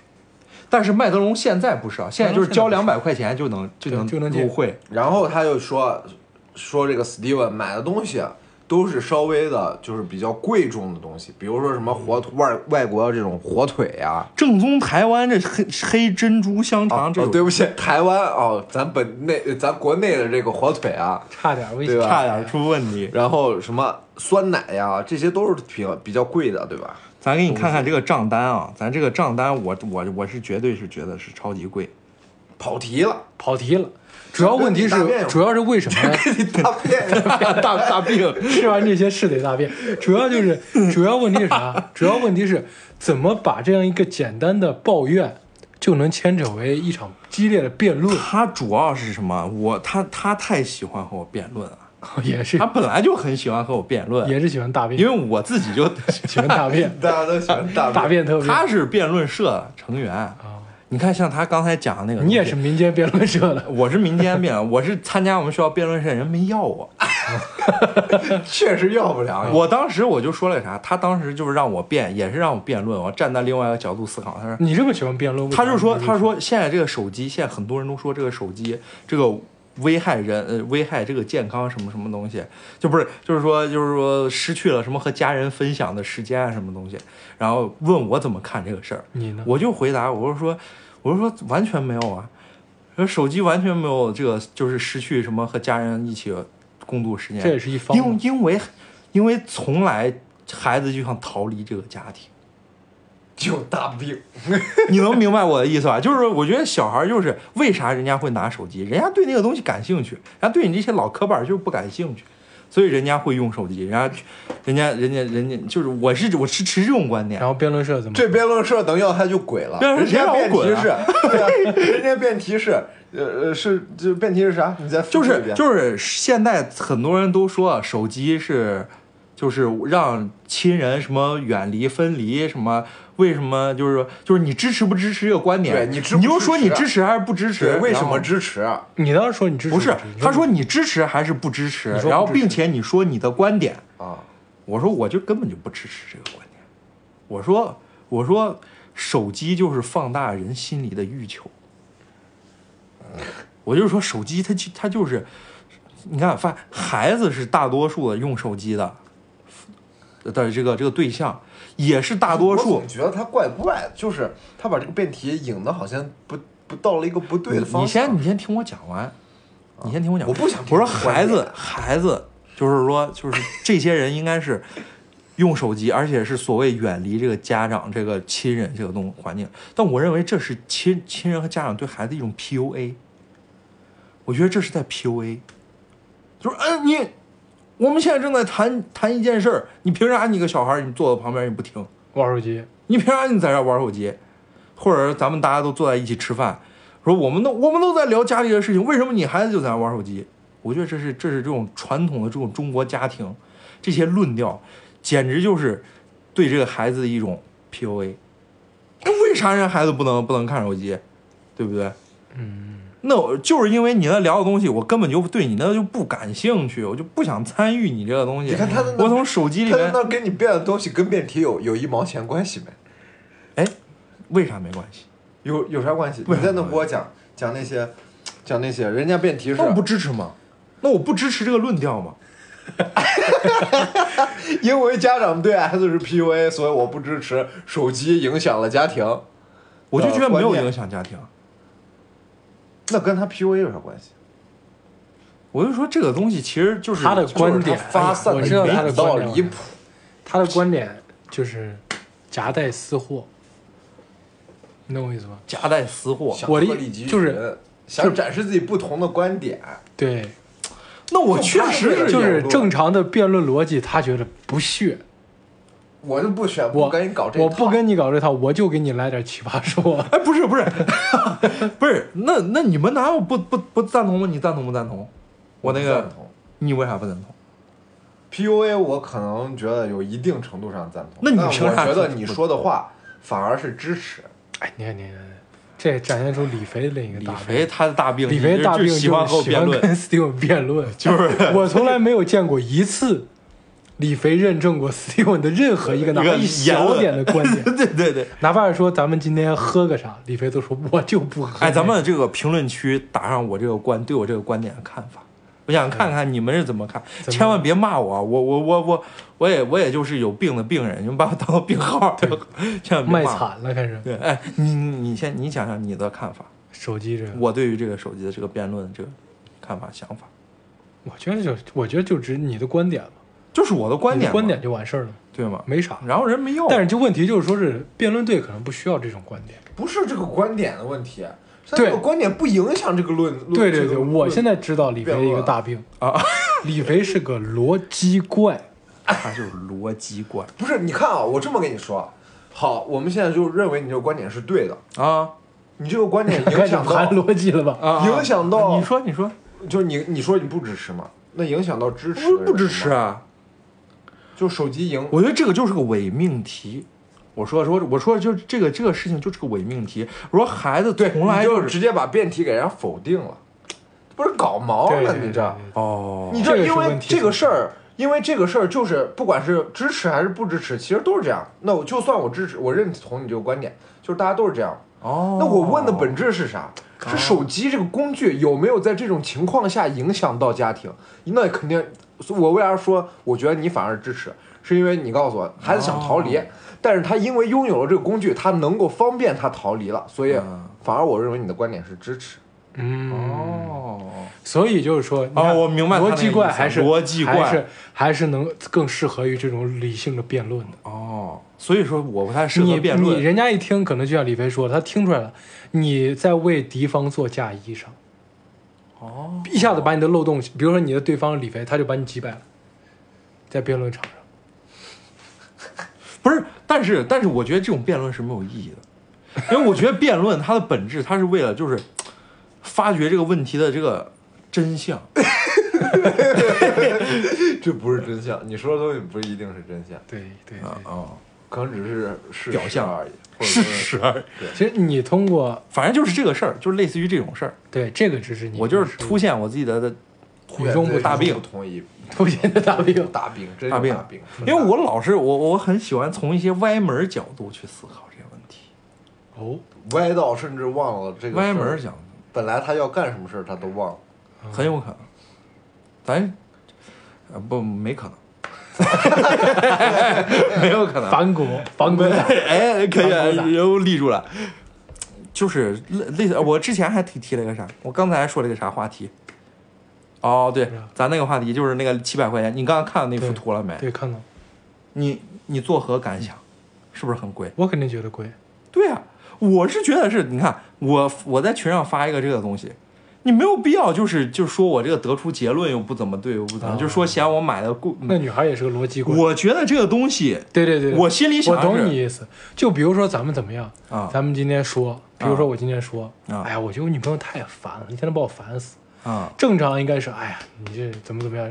但是麦德龙现在不是啊，现在就是交两百块钱就能就能就能进。入会。然后他就说说这个 Steven 买的东西啊都是稍微的，就是比较贵重的东西，比如说什么火腿外外国这种火腿呀、正宗台湾这黑黑珍珠香肠啊，这种，哦对不起，台湾哦，咱本内咱国内的这个火腿啊，差点危险。差点出问题。然后什么酸奶呀，这些都是比较比较贵的，对吧？咱给你看看这个账单啊，咱这个账单我我我是绝对是觉得是超级贵。跑题了，跑题了。主要问题是主要是为什么？呢？你大便。大大病，吃完这些是得大便，主要就是 主要问题是啥？主要问题是怎么把这样一个简单的抱怨就能牵扯为一场激烈的辩论，他主要是什么？我他他太喜欢和我辩论了，也是。他本来就很喜欢和我辩论，也是喜欢大便，因为我自己就 喜欢大便，大家都喜欢大大便特别。他是辩论社成员。啊。你看，像他刚才讲的那个，你也是，民间辩论社的，我是民间辩论，我是参加我们学校辩论社，人没要我。确实要不了。我当时我就说了啥，他当时就是让我辩，也是让我辩论，我站在另外一个角度思考。他说，你这么喜欢辩论，他就说，他说现在这个手机，现在很多人都说这个手机这个危害人，呃，危害这个健康什么什么东西，就不是，就是说，就是说失去了什么和家人分享的时间啊，什么东西。然后问我怎么看这个事儿，你呢？我就回答，我是说，我是说完全没有啊，说手机完全没有这个，就是失去什么和家人一起共度时间。这也是一方面因因为因为从来孩子就想逃离这个家庭。就大病，你能明白我的意思吧？就是我觉得小孩就是为啥人家会拿手机，人家对那个东西感兴趣，人家对你这些老磕板就是不感兴趣。所以人家会用手机，人家人家人家人家就是我是我是持这种观点然，后辩论社怎么？这辩论社等要他就鬼了，对人家辩题谁让我滚啊是，对啊人家辩题是，呃呃是就辩题是啥？你再就是就是现在很多人都说手机是就是让亲人什么远离分离什么。为什么就是说就是你支持不支持这个观点？对你你就说你支持还是不支持？为什么支持？啊你当时说你支持不是？他说你支持还是不支持然后并且你说你的观点，啊？我说我就根本就不支持这个观点。我说我说手机就是放大人心里的欲求。我就说手机它就它就是，你看发孩子是大多数的用手机的的这个这个对象，也是大多数我。觉得他怪怪的，就是他把这个辩题引的好像不不到了一个不对的方向。你先你先听我讲完，你先听我讲。我不想听我说孩子孩子，就是说就是这些人应该是用手机，而且是所谓远离这个家长、这个亲人这个东环境。但我认为这是亲亲人和家长对孩子一种 PUA。我觉得这是在 PUA，就是嗯你，我们现在正在谈谈一件事儿，你凭啥你个小孩儿你坐在旁边你不听？玩手机，你凭啥你在这玩手机？或者咱们大家都坐在一起吃饭，说我们都我们都在聊家里的事情，为什么你孩子就在那玩手机？我觉得这是这是这种传统的这种中国家庭，这些论调，简直就是对这个孩子的一种 PUA。那为啥人家孩子不能不能看手机？对不对？嗯，那我就是因为你那聊的东西，我根本就对你那就不感兴趣，我就不想参与你这个东西。你看他的我从手机里面，他那跟你变的东西跟辩题有有一毛钱关系没？哎，为啥没关系？有有啥关系？你在那给我讲讲那些讲那些，人家辩题是那我不支持吗？那我不支持这个论调吗？因为家长对孩子是 PUA，所以我不支持手机影响了家庭。我就觉得没有影响家庭。那跟他 PUA 有啥关系？我就说这个东西其实就是他的观点发散哎呀我知道他的观点离谱。他的观点就是夹带私货，你懂我意思吗？夹带私货。想我的就是想展示自己不同的观点，对，那我确实是就是正常的辩论逻辑，他觉得不屑。我就不选，我不跟你搞这套我不跟你搞这套，我就给你来点奇葩说。哎，不是不是 不是，那那你们哪有不不不赞同吗？你赞同不赞同？我那个赞同你为啥不赞同？PUA，我可能觉得有一定程度上赞同。那你但凭啥觉得你说的话反而是支持。哎，你看你看，这展现出李飞的另一个李大病。飞他的大病，李飞大病就喜欢和我辩论，跟 Steven 辩论，就是我从来没有见过一次李飞认证过 Steven 的任何一个哪怕一小点的观点，对对对。哪怕是说咱们今天喝个啥，李飞都说我就不喝。哎，咱们这个评论区打上我这个观对我这个观点的看法，我想看看你们是怎么看，千万别骂我，我我我我我也我也就是有病的病人，你们把我当做病号，千万别卖骂我。惨了，开始。对，哎，你你你先你想想你的看法，手机这个，我对于这个手机的这个辩论这个看法想法，我觉得就我觉得就只你的观点嘛，就是我的观点观点就完事儿了，对吗？没啥。然后人没用，但是就问题就是说是辩论队可能不需要这种观点。不是这个观点的问题，对这个观点不影响这个论。论对对对，我现在知道李飞一个大病啊，李飞是个逻辑怪。他就是逻辑怪不是。你看啊，我这么跟你说，好，我们现在就认为你这个观点是对的，啊你这个观点影响盘到，逻辑了吧？啊！影响到你说你说就是你你说你不支持嘛？那影响到支持不不支持？啊？就手机赢，我觉得这个就是个伪命题。我说说我说就这个这个事情就是个伪命题。我说孩子从来就是直接把辩题给人家否定了，不是搞毛对了你这。哦，你这因为这个事儿，因为这个事儿就是不管是支持还是不支持，其实都是这样。那我就算我支持，我认同你这个观点，就是大家都是这样。哦，那我问的本质是啥？是手机这个工具有没有在这种情况下影响到家庭？那肯定。我为啥说我觉得你反而支持？是因为你告诉我孩子想逃离，哦但是他因为拥有了这个工具，他能够方便他逃离了，所以嗯反而我认为你的观点是支持。嗯，哦，所以就是说，你看哦我明白逻辑怪还是逻辑怪还是还是能更适合于这种理性的辩论的。哦，所以说我不太适合你你辩论。人家一听，可能就像李飞说的，他听出来了，你在为敌方做嫁衣裳，哦，一下子把你的漏洞，比如说你的对方李飞，他就把你击败了，在辩论场上。不是，但是但是我觉得这种辩论是没有意义的，因为我觉得辩论它的本质，它是为了就是发掘这个问题的这个真相。这不是真相，你说的东西不一定是真相，对对啊啊，可能只是是表象。而已，是实。其实你通过反正就是这个事儿，就是类似于这种事儿，对这个只是你，我就是凸显我自己的的与众不大病不同意，凸显的大病。大病，真大病。大病，因为我老是我我很喜欢从一些歪门角度去思考这些问题，哦，歪到甚至忘了这个事儿歪门儿角度。本来他要干什么事儿他都忘了，很有可能，咱呃不没可能，没有可能，反骨，反骨仔，哎，可以，反骨仔又立住了。就是类类似，我之前还提提了一个啥？我刚才说了一个啥话题？哦，对咱那个话题就是那个七百块钱。你刚刚看到那幅图了没？对，看到，你你作何感想？是不是很贵？我肯定觉得贵。对啊、我是觉得是，你看我我在群上发一个这个东西，你没有必要就是就是说我这个得出结论又不怎么对又不怎么，哦就说嫌我买的贵。那女孩也是个逻辑怪。我觉得这个东西，对对对，我心里想懂你意思。就比如说咱们怎么样，啊咱们今天说，比如说我今天说，啊哎呀，我觉得我女朋友太烦了，你天天把我烦死。啊正常应该是，哎呀，你这怎么怎么样，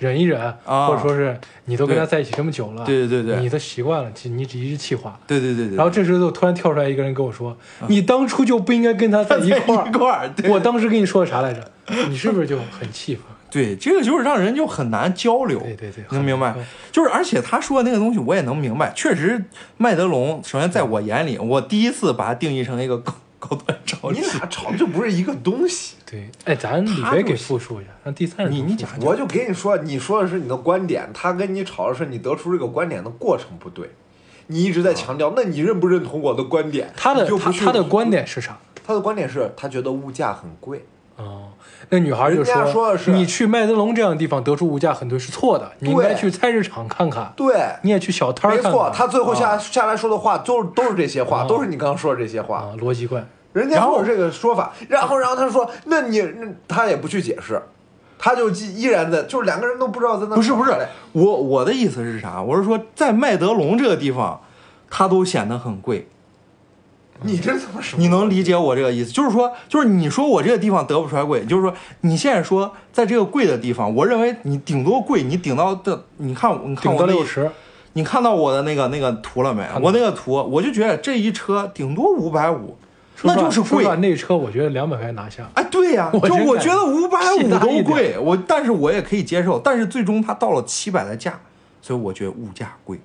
忍一忍，啊或者说是你都跟他在一起这么久了，对对对对你都习惯了，你只一直气话。对对对对，然后这时候突然跳出来一个人跟我说：“你当初就不应该跟他在一块儿。一块儿，对我当时跟你说的啥来着？你是不是就很气愤？对，这个就是让人就很难交流。对对对，能明白？就是而且他说的那个东西我也能明白，确实麦德龙，首先在我眼里，我第一次把它定义成一个高高端超你市。俩吵的就不是一个东西。对，哎，咱李他维给复述一下，让第三人你你讲我就给你说，你说的是你的观点，他跟你吵的是你得出这个观点的过程不对。你一直在强调，那你认不认同我的观点？他的你就不去他他的观点是啥？他的观点是他觉得物价很贵。哦，那女孩就说你去麦德龙这样的地方得出物价很贵是错的，你应该去菜市场看看，对，你也去小摊儿看看。没错，他最后下、啊下来说的话都是都是这些话，啊都是你刚刚说的这些话。啊，逻辑怪。人家然后说有这个说法，然后然后他说，那你那他也不去解释，他就依依然在，就是两个人都不知道在那不是不是我我的意思是啥？我是说，在麦德龙这个地方，它都显得很贵。你这怎么说？你能理解我这个意思？就是说，就是你说我这个地方得不出来贵，就是说你现在说在这个贵的地方，我认为你顶多贵，你顶到的，你看你看顶我六十，你看到我的那个那个图了没？我那个图，我就觉得这一车顶多五百五，那就是贵。那车我觉得两百块钱拿下。哎，对呀、我就我觉得五百屁五都贵，我但是我也可以接受，但是最终它到了七百的价，所以我觉得物价贵。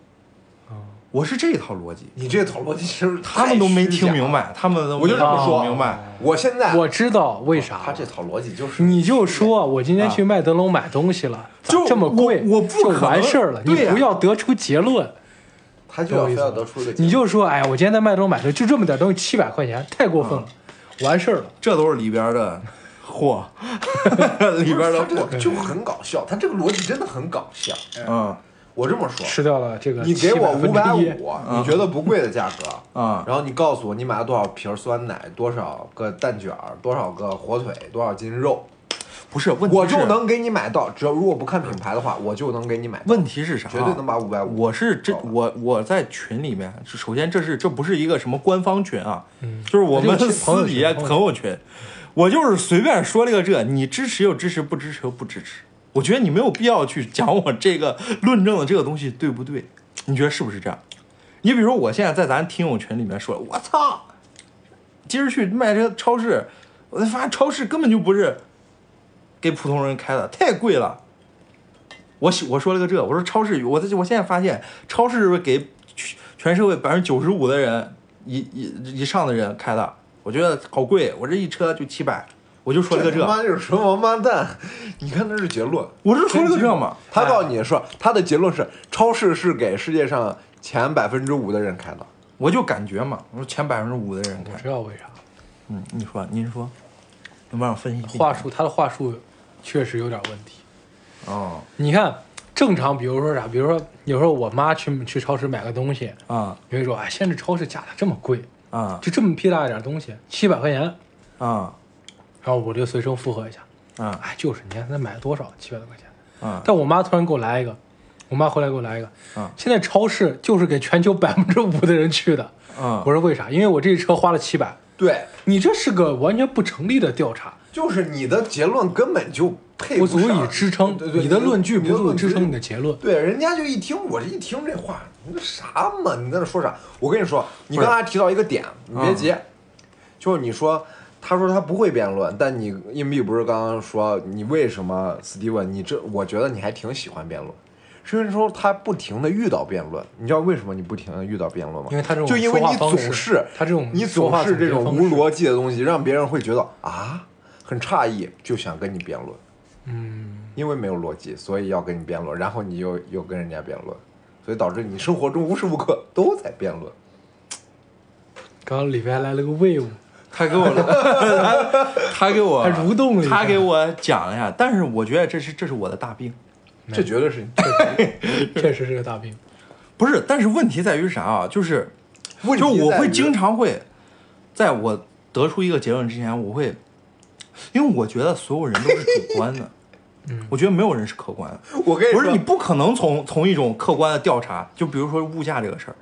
哦我是这一套逻辑，你这套逻辑其实他们都没听明白。他们都我就这么说明白。我现在我知道为啥，他这套逻辑就是你就说我今天去麦德龙买东西了，这么贵，我我不就完事儿了。你不要得出结论，他就要非要得出一个，你就说，哎呀，我今天在麦德龙买的就这么点东西，七百块钱，太过分了，完事儿了。这都是里边的货，里边的货。就很搞笑，他这个逻辑真的很搞笑。嗯我这么说，吃掉了这个你给我五700百五，你觉得不贵的价格，啊然后你告诉我你买了多少瓶酸奶，多少个蛋卷儿，多少个火腿，多少斤肉，不是问题，我就。能给你买到。只要如果不看品牌的话，我就能给你买到。问题是啥？绝对能把五百五。我是这我我在群里面，首先这是这不是一个什么官方群啊，嗯就是我们是私底下朋友群，我就是随便说了个这，你支持就支持，不支持就不支持。我觉得你没有必要去讲我这个论证的这个东西对不对？你觉得是不是这样？你比如说我现在在咱听友群里面说，我操，今儿去卖这超市，我才发现超市根本就不是给普通人开的，太贵了。我我说了个这，我说超市，我在我现在发现超市是给全全社会百分之九十五的人以以以上的人开的，我觉得好贵，我这一车就七百，我就说了个这他，妈就是纯王八蛋！你看那是结论，我是说了个这嘛，他告诉你说他的结论是超市是给世界上前百分之五的人开的。我就感觉嘛，我说前百分之五的人我开，知道为啥，嗯，你说您说，能帮我分析一下话术他的话术确实有点问题。哦。你看，正常，比如说啥，比如说有时候我妈去去超市买个东西，啊。你会说，哎，现在超市价咋这么贵？啊。就这么屁大一点东西，七百块钱，啊然后我就随声附和一下，啊哎，就是，你看他买了多少，七百多块钱。啊但我妈突然给我来一个，我妈回来给我来一个，嗯现在超市就是给全球百分之五的人去的。嗯我说为啥？因为我这车花了七百。对，你这是个完全不成立的调查，就是你的结论根本就配不足以支撑对对，你的论据不足以支撑你的结论。对，人家就一听，我这一听这话，你这啥嘛？你在那说啥？我跟你说，你刚才提到一个点，你别嗯急，就是你说，他说他不会辩论，但你硬币不是刚刚说你为什么斯蒂文？你这我觉得你还挺喜欢辩论，是因为说他不停的遇到辩论。你知道为什么你不停的遇到辩论吗？因为他这种就因为你总是他这种你总是这种无逻辑的东西，让别人会觉得啊很诧异，就想跟你辩论。嗯，因为没有逻辑，所以要跟你辩论，然后你又又跟人家辩论，所以导致你生活中无时无刻都在辩论。刚刚里边来了个 wave，他给我，他他给我，还蠕动了一下他给我讲了一下，但是我觉得这是这是我的大病，这绝对是 确实是个大病。不是，但是问题在于啥啊？就是问题就我会经常会，在我得出一个结论之前，我会，因为我觉得所有人都是主观的，嗯，我觉得没有人是客观的。我跟你说，不是你不可能从从一种客观的调查，就比如说物价这个事儿，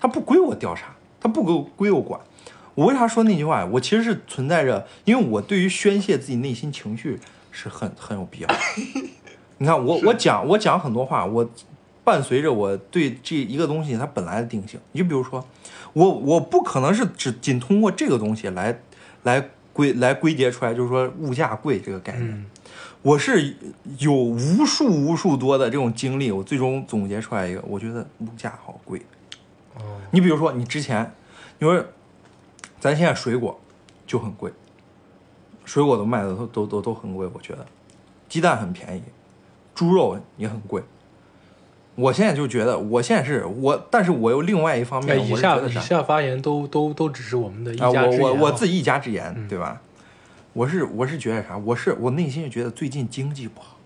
它不归我调查，它不归归我管。我为啥说那句话？我其实是存在着，因为我对于宣泄自己内心情绪是很很有必要的。你看我我讲我讲很多话，我伴随着我对这一个东西它本来的定性。你就比如说，我我不可能是只仅通过这个东西来来归来归结出来，就是说物价贵这个概念。嗯我是有无数无数多的这种经历，我最终总结出来一个，我觉得物价好贵。哦，你比如说，你之前，你说，咱现在水果就很贵，水果都卖的都都都都很贵，我觉得，鸡蛋很便宜，猪肉也很贵。我现在就觉得，我现在是我，但是我又另外一方哎，面，以下以下发言都都都只是我们的一啊，我家之言、我我自己一家之言，嗯对吧？我是我是觉得啥？我是我内心是觉得最近经济不好。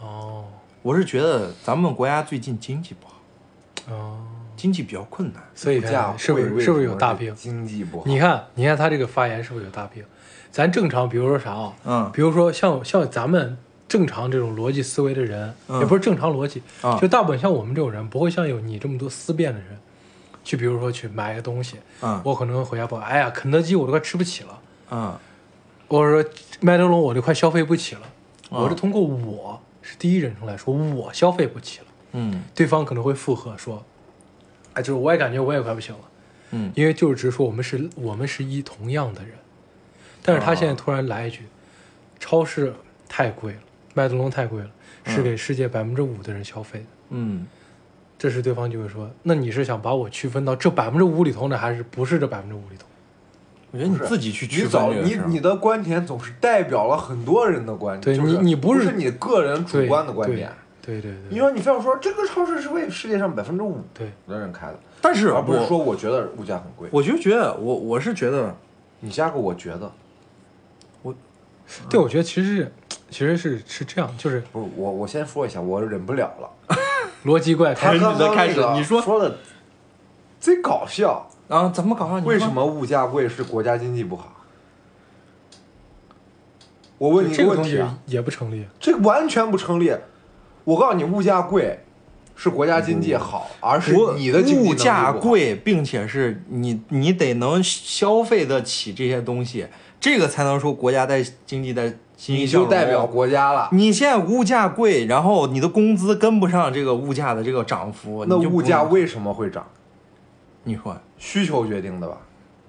哦我是觉得咱们国家最近经济不好，哦，经济比较困难。所以是不是是不是有大病？经济不好，你看，你看他这个发言是不是有大病？咱正常，比如说啥啊？嗯。比如说像像咱们正常这种逻辑思维的人，嗯。也不是正常逻辑，啊就大部分像我们这种人，不会像有你这么多思辨的人，去比如说去买个东西，嗯。我可能回家报，哎呀，肯德基我都快吃不起了，嗯。或者说麦德龙我都快消费不起了，嗯。我是通过我是第一人称来说，我消费不起了，嗯。对方可能会附和说，哎，就是我也感觉我也快不行了。嗯因为就是直说我们是我们是一同样的人，但是他现在突然来一句，超市太贵了，麦德龙太贵了，是给世界百分之五的人消费的。嗯，这时对方就会说，那你是想把我区分到这百分之五里头呢，还是不是这百分之五里头？我觉得你自己去区分你你你的观点总是代表了很多人的观点，对就是你你不是是你个人主观的观点。对对对对，你说你非要说这个超市是为世界上百分之五对的人开的，但是而不是说我觉得物价很贵。我就觉得我我是觉得你加个我觉得，我对，我觉得其实是其实是是这样，就是不是我我先说一下，我忍不了了。逻辑怪开始。他刚刚开始那个你说说的贼搞笑，啊，怎么搞啊？你说为什？么物价贵是国家经济不好？我问你这个问题啊，也不成立，这个完全不成立。我告诉你，物价贵是国家经济好，而是你的物价，贵，并且是你你得能消费得起这些东西，这个才能说国家在经济在欣你。就代表国家了。你现在物价贵，然后你的工资跟不上这个物价的这个涨幅，那物价为什么会涨？你说需求决定的吧？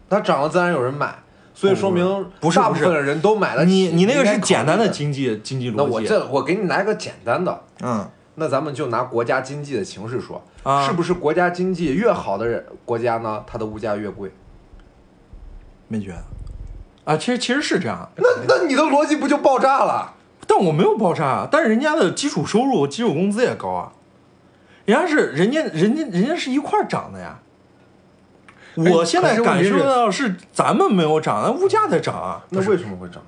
它涨了，自然有人买，所以说明大部分的人都买得起。你你那个是简单的经济经济逻辑。那我这我给你来个简单的，嗯那咱们就拿国家经济的形势说，啊，是不是国家经济越好的人国家呢，它的物价越贵？没觉得啊？其实其实是这样，那那你的逻辑不就爆炸了？但我没有爆炸啊，但是人家的基础收入、基础工资也高啊，人家是人家人家人家是一块儿涨的呀。哎我现在感受到是咱们没有涨，那物价在涨啊。那为什么会涨？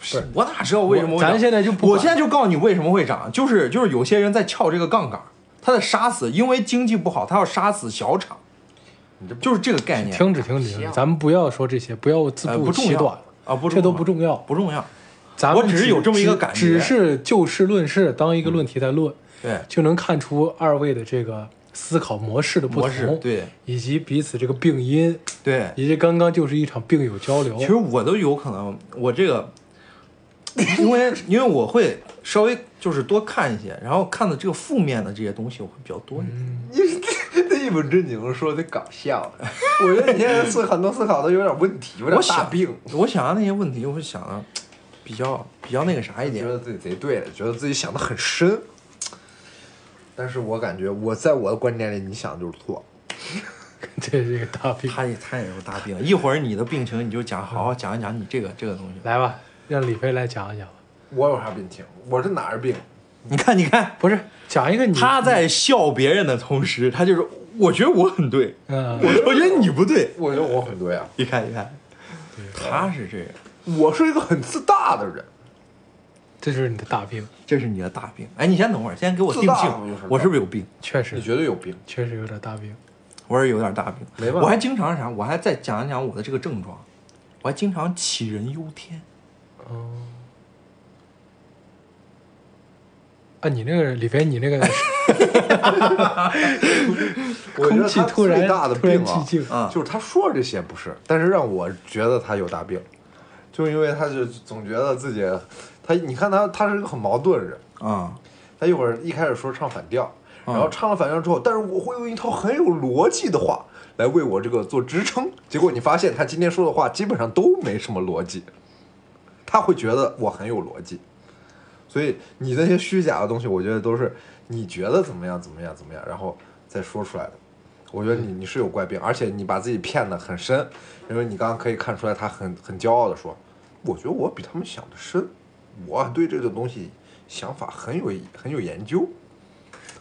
是我哪知道为什么会涨？咱现在就不我现在就告诉你为什么会涨，就是就是有些人在撬这个杠杆，他在杀死，因为经济不好，他要杀死小厂，你这就是这个概念。停止停止停止，咱们不要说这些，不要自呃不不重要其短，啊，不这都不重要。不重要。咱们我只是有这么一个感觉只是就事论事，当一个论题在论。对就能看出二位的这个思考模式的不模式同，对以及彼此这个病因，对，以及刚刚就是一场病友交流。其实我都有可能，我这个，因为因为我会稍微就是多看一些，然后看的这个负面的这些东西我会比较多一点。嗯，你这一本正经的说的搞笑，我觉得你现在思很多思考都有点问题，有点我想大病。我想到那些问题，我会想的比较比较那个啥一点。觉得自己贼对，觉得自己想的很深。但是我感觉我在我的观点里，你想的就是错。这是一个大病。他也他也有大病，一会儿你的病情你就讲，好好讲一讲你这个这个东西。来吧，让李飞来讲一讲吧。我有啥病情？我是哪儿病？你看，你看，不是讲一个你他在笑别人的同时，他就是我觉得我很对，嗯，我我觉得你不对。我觉得我很对啊，你看，你看，他是这样，我是一个很自大的人。这就是你的大病，这是你的大病。哎，你先等会儿，先给我定性就是，我是不是有病？确实你绝对有病。确实有点大病。我是有点大病，没办法我还经常啥？我还再讲一讲我的这个症状，我还经常杞人忧天。哦。啊，你那个李飞，你那个 空我觉得他气突然最大的突然病啊就是他说这些不是，但是让我觉得他有大病，就因为他就总觉得自己，他你看他他是一个很矛盾的人，啊，他一会儿一开始说唱反调，嗯。然后唱了反调之后，但是我会用一套很有逻辑的话来为我这个做支撑，结果你发现他今天说的话基本上都没什么逻辑，他会觉得我很有逻辑，所以你那些虚假的东西，我觉得都是你觉得怎么样怎么样怎么样，然后再说出来的。我觉得你你是有怪病，而且你把自己骗得很深，因为你刚刚可以看出来他很很骄傲的说，我觉得我比他们想的深，我对这个东西想法很有很有研究。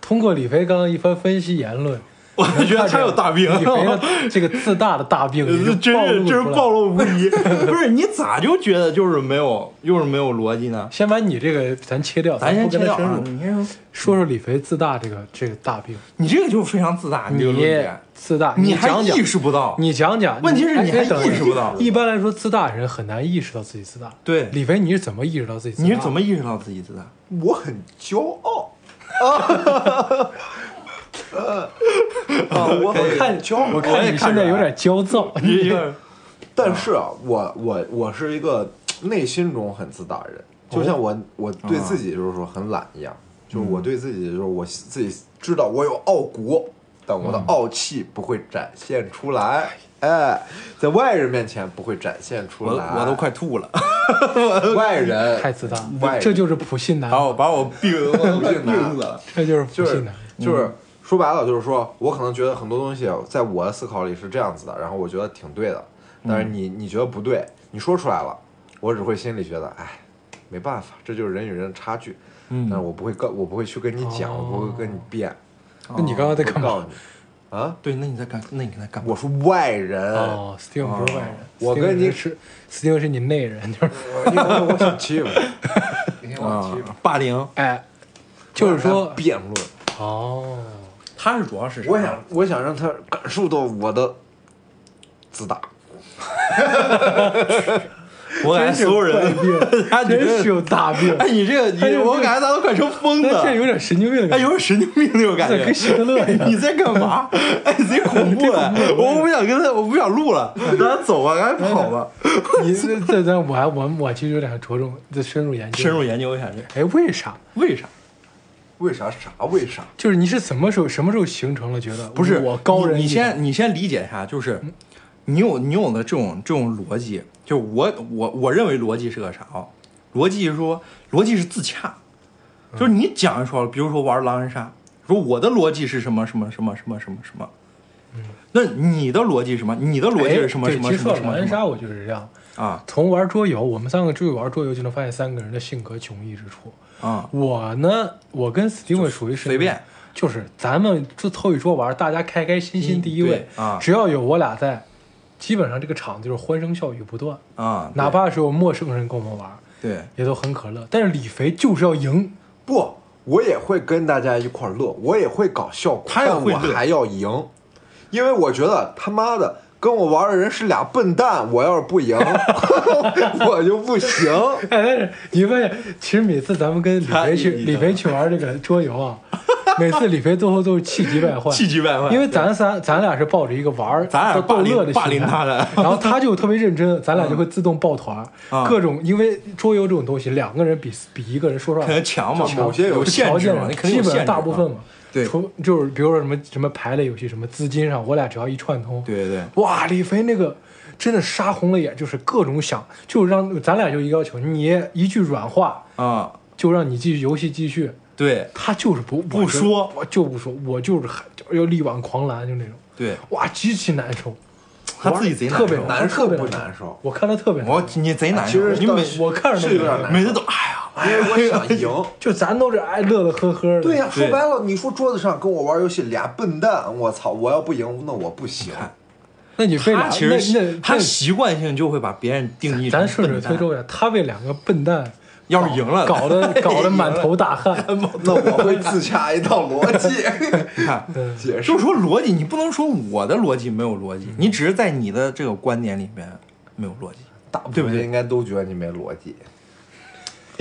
通过李飞刚刚一番分析言论，我觉得他有大病。这个自大的大病 真是真是暴露无遗。不是你咋就觉得就是没有，又是没有逻辑呢？先把你这个咱切掉，咱先切掉啊！你说说李飞自大这个这个大病。你这个就非常自大，你这个论你点，自大，你还讲讲意，识不到。你讲讲。问题是你还意识不到一般来说，自大人很难意识到自己自大。对，李飞，你是怎么意识到自己自大？你是怎么意识到自己自大？我很骄傲 啊！啊，我很看你焦，我看你现在有点焦躁。你但是啊，我我我是一个内心中很自大的人，就像我我对自己就是说很懒一样，就是我对自己就是我自己知道我有傲骨，但我的傲气不会展现出来，哎，在外人面前不会展现出来，我都快吐了，外人 太自大外人，这就是普信男把，我把我病病男病死了。这就是普就是信男。就是说白了，就是说我可能觉得很多东西在我的思考里是这样子的，然后我觉得挺对的，但是你你觉得不对，你说出来了，我只会心里觉得，哎，没办法，这就是人与人的差距。嗯但是我不会跟，我不会去跟你讲，哦我不会跟你辩，那你刚刚在干嘛？告诉你，啊，对，那你在干？那你在干嘛？我是外人，哦，Steven 不是外人，我跟你是 Steven 是你内人，就是我想欺负 我想啊欺负，霸凌，哎，就是说辩论，哦，他是主要是我想我想让他感受到我的自大。我感觉所有人，他真是有大病，哎，你这个，你他这个我感觉咱都快成疯子，那这有点神经病的哎，感觉。有点神经病那种感觉，跟希特勒一样你在干嘛？哎，贼恐怖了！我不想跟他，我不想录了，咱走吧，赶紧跑吧。你这这这，我还我我其实有点着重再深入研究。深入研究一下这，哎，为啥？为啥？为啥啥？为啥？就是你是什么时候什么时候形成了觉得不是我高人你，先你先理解一下，就是你有你有的这种这种逻辑，就我我我认为逻辑是个啥啊？逻辑是说逻辑是自洽，就是你讲说，比如说玩狼人杀，说我的逻辑是什么什么什么什么什么什么，那你的逻辑是什么？你的逻辑是什么什么什么什么狼人杀，我就是这样。啊。从玩桌游，我们三个出去玩桌游就能发现三个人的性格迥异之处。啊？我呢，我跟 Steven 属于是随便，就是咱们就凑一桌玩，大家开开心心第一位。对啊。只要有我俩在，基本上这个场子就是欢声笑语不断，啊，哪怕是有陌生人跟我们玩，对。也都很可乐。但是李肥就是要赢，不，我也会跟大家一块儿乐，我也会搞效果，他也会但我还要赢，因为我觉得他妈的跟我玩的人是俩笨蛋，我要是不赢，我就不行。哎，但是你发现，其实每次咱们跟李他培去李培去玩这个桌游啊，每次李培最后都是气急败坏，气急败坏。因为咱仨咱俩是抱着一个玩儿、咱俩逗乐的霸凌心态。他的。然后他就特别认真，咱俩就会自动抱团儿，啊。各种因为桌游这种东西，两个人比比一个人说实话可能强嘛，某些有有限制嘛，条件上你肯定有基本上限制嘛大部分嘛，对。除就是比如说什么什么牌类游戏，什么资金上，我俩只要一串通，对对哇，李飞那个真的杀红了眼，就是各种想，就让咱俩就一个要求，你一句软话啊，就让你继续游戏继续，对。他就是不不说。我就不说，我就是喊要力挽狂澜，就那种，对，哇，极其难受，他自己贼特别受难受特别不难受我看他特别难我受，你贼难受，其实你每我看着都是有点难受每次都哎呀，因为我想赢。就咱都是哎乐乐呵呵的，对呀、说白了，你说桌子上跟我玩游戏俩笨蛋，我操！我要不赢，那我不行。那你非俩他其实他习惯性就会把别人定义成咱顺水推舟呀，他为两个笨蛋要是赢了，搞得 搞得满头大汗，那我会自洽一套逻辑 你看，嗯解释就是。说逻辑，你不能说我的逻辑没有逻辑，你只是在你的这个观点里面没有逻辑。大部对不对分人应该都觉得你没逻辑。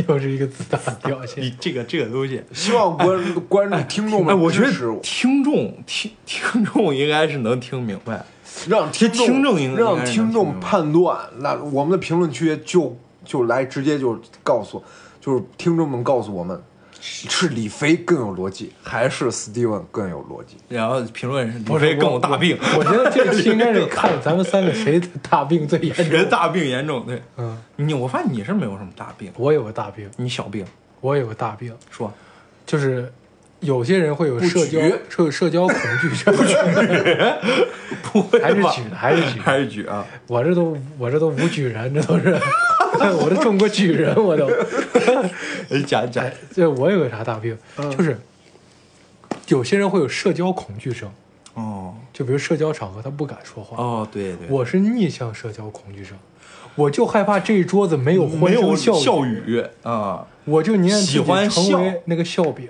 又是一个自大的表现你。这个这个东西，希望观观众、听众哎，们我觉得听众听听众应该是能听明白。让听众听众应该让听众判断。那我们的评论区就就来直接就告诉，就是听众们告诉我们，是李飞更有逻辑，还是 Steven 更有逻辑？然后评论人李飞更有大病，我觉得这期应该是看咱们三个谁的大病最严重。人大病严重。对，嗯，你我发现你是没有什么大病，我有个大病，你小病。我有个大病，说就是有些人会有社交举会有社交恐惧症，不会吧还是举的，还是举。还是举啊？我这都我这都无举人，这都是 我都中国举人，我都。哎讲讲。哎，这我有个啥大病，嗯。就是有些人会有社交恐惧症，哦。就比如社交场合他不敢说话。哦，对对，我是逆向社交恐惧症，我就害怕这一桌子没有欢声笑笑语，啊，我就宁愿喜欢成为那个笑柄，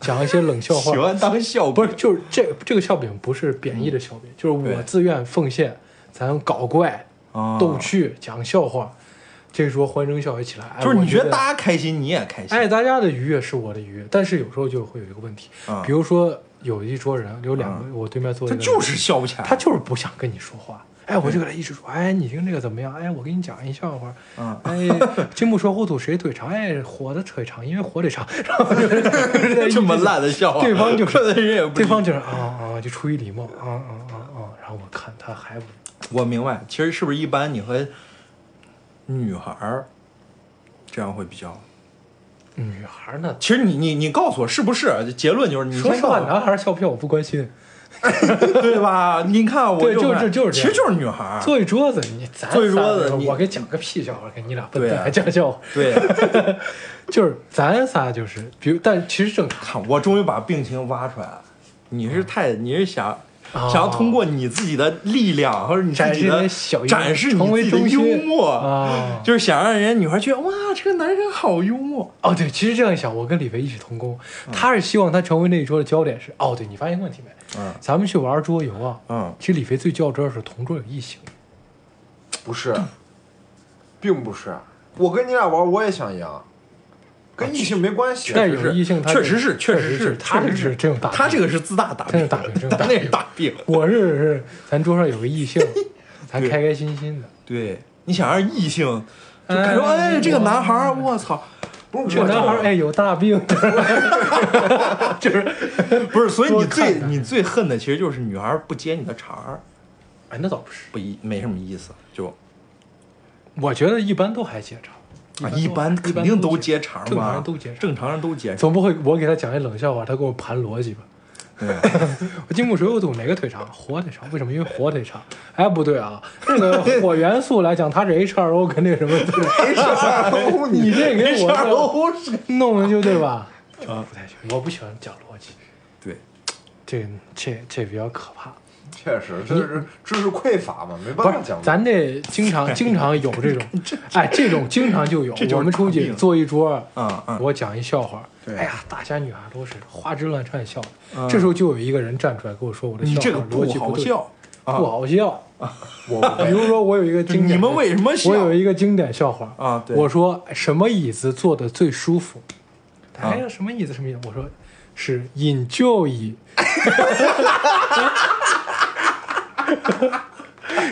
讲一些冷笑话。喜欢当笑柄。不是，就是这这个笑柄不是贬义的笑柄，就是我自愿奉献，咱搞怪、啊逗趣、讲笑话，这时候欢声笑语起来，哎就是你觉觉得大家开心，你也开心。哎，大家的愉悦是我的愉悦，但是有时候就会有一个问题，啊比如说有一桌人，有两个，我对面坐的，他就是笑不起来，他就是不想跟你说话。哎，我就给他一直说，哎，你听这个怎么样？哎，我给你讲一笑话。嗯哎，金木水火土谁腿长？哎，火的腿长，因为火腿长。然后就是这么烂的笑话，对方就是可能人也不对方就是啊啊，就出于礼貌啊啊啊啊。然后我看他还不，我明白，其实是不是一般你和女孩儿这样会比较？女孩呢？其实你你你告诉我是不是？结论就是你说实话，男孩笑不笑我不关心。对吧？你看我对就是就是其实就是女孩儿。坐一桌子，你咱坐一桌子我给讲个屁笑话，给你俩笨蛋还讲笑话。对，就是咱仨就是，比如，但其实正常。看我终于把病情挖出来了。你是太你是想哦想要通过你自己的力量或者你自展示一己的小幽展示成为你自己的幽默啊就是想让人家女孩觉得哇，这个男人好幽默。哦，对，其实这样一想，我跟李飞异曲同工，他是希望他成为那一桌的焦点是。哦，对你发现问题没？嗯咱们去玩桌游啊，嗯，其实李飞最较真是同桌有异性。不是，并不是。我跟你俩玩，我也想赢，跟异性没关系。但有异性他确实是，确确实是，他这是这种大病，他这个是自大大病，大病真是大那是病大病。我是是咱桌上有个异性，咱开开心心的。对，你想让异性就感觉哎哎，这个男孩儿，我操，不是这个男孩儿哎有大病，就是不是，所以你最你最恨的其实就是女孩儿不接你的茬儿，哎那倒不是，不一没什么意思，就我觉得一般都还接茬，啊，一般都肯定都接茬吧正常嘛，人都接茬正常人都接。总不会我给他讲一冷笑话，他给我盘逻辑吧？对，我金木水火土哪个腿长？火腿长，为什么？因为火腿长。哎，不对啊，这个火元素来讲，它是 H 二 O 跟那什么 H 2 O，你这给我 H2O 是弄的就对吧？啊不太行，我不喜欢讲逻辑，对，这这这比较可怕。确实，这是知识匮乏嘛，没办法讲。，咱这经常 经常有这种，哎，这种经常就有。我们出去坐一桌，嗯嗯我讲一笑话，对哎呀，大家女孩都是花枝乱颤笑。嗯这时候就有一个人站出来跟我说我的笑话你这个逻辑对，好笑啊不好笑。我比如说，我有一个经典，你们为什么笑我有一个经典笑话啊对我说什么椅子坐的最舒服？啊哎呀，什么椅子？什么椅子？我说是引咎椅，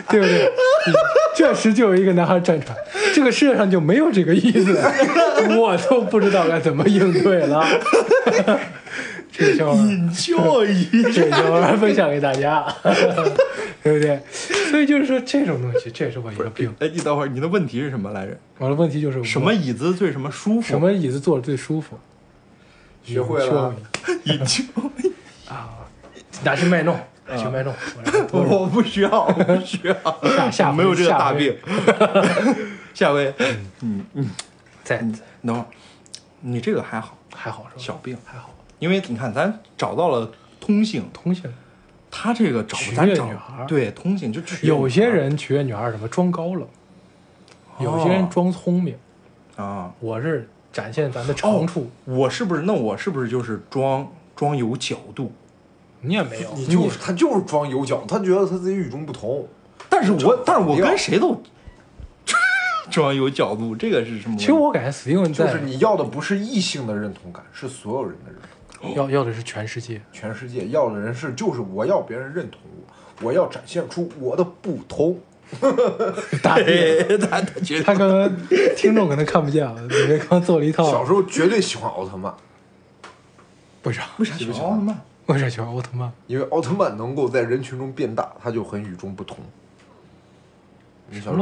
对不对？这时就有一个男孩站出来，这个世界上就没有这个意思，我都不知道该怎么应对了。这个笑话，教育这个笑话分享给大家，对不对？所以就是说，这种东西，这也是我一个病。哎，你等会儿，你的问题是什么来着？我的问题就是什么椅子最什么舒服？什么椅子坐着最舒服？学会了，引咎？拿去卖弄，拿去卖弄。我 我不需要，我不需要，下下回没有这个大病。下回，嗯嗯，再等会儿，你这个还好，还好是吧？小病，还好，因为你看咱找到了通性，通性。他这个找咱找女孩儿。对通性就有些人取悦女孩什么装高冷，有些人装聪明。儿啊，我是展现咱的长处，我是不是那我是不是就是装装有角度？你也没有，你就是他就是装有角，他觉得他自己与众不同。但是我但是我跟谁都 装有角度，这个是什么？其实我感觉 Steven 在就是你要的不是异性的认同感，是所有人的认同感。要要的是全世界。全世界要的人是就是我要别人认同我，我要展现出我的不同。大病，对，他他觉得他刚刚听众可能看不见啊，里面刚做了一套。小时候绝对喜欢奥特曼，为啥？为啥喜欢奥特曼？为啥喜欢奥特曼？因为奥特曼能够在人群中变大，他就很与众不同。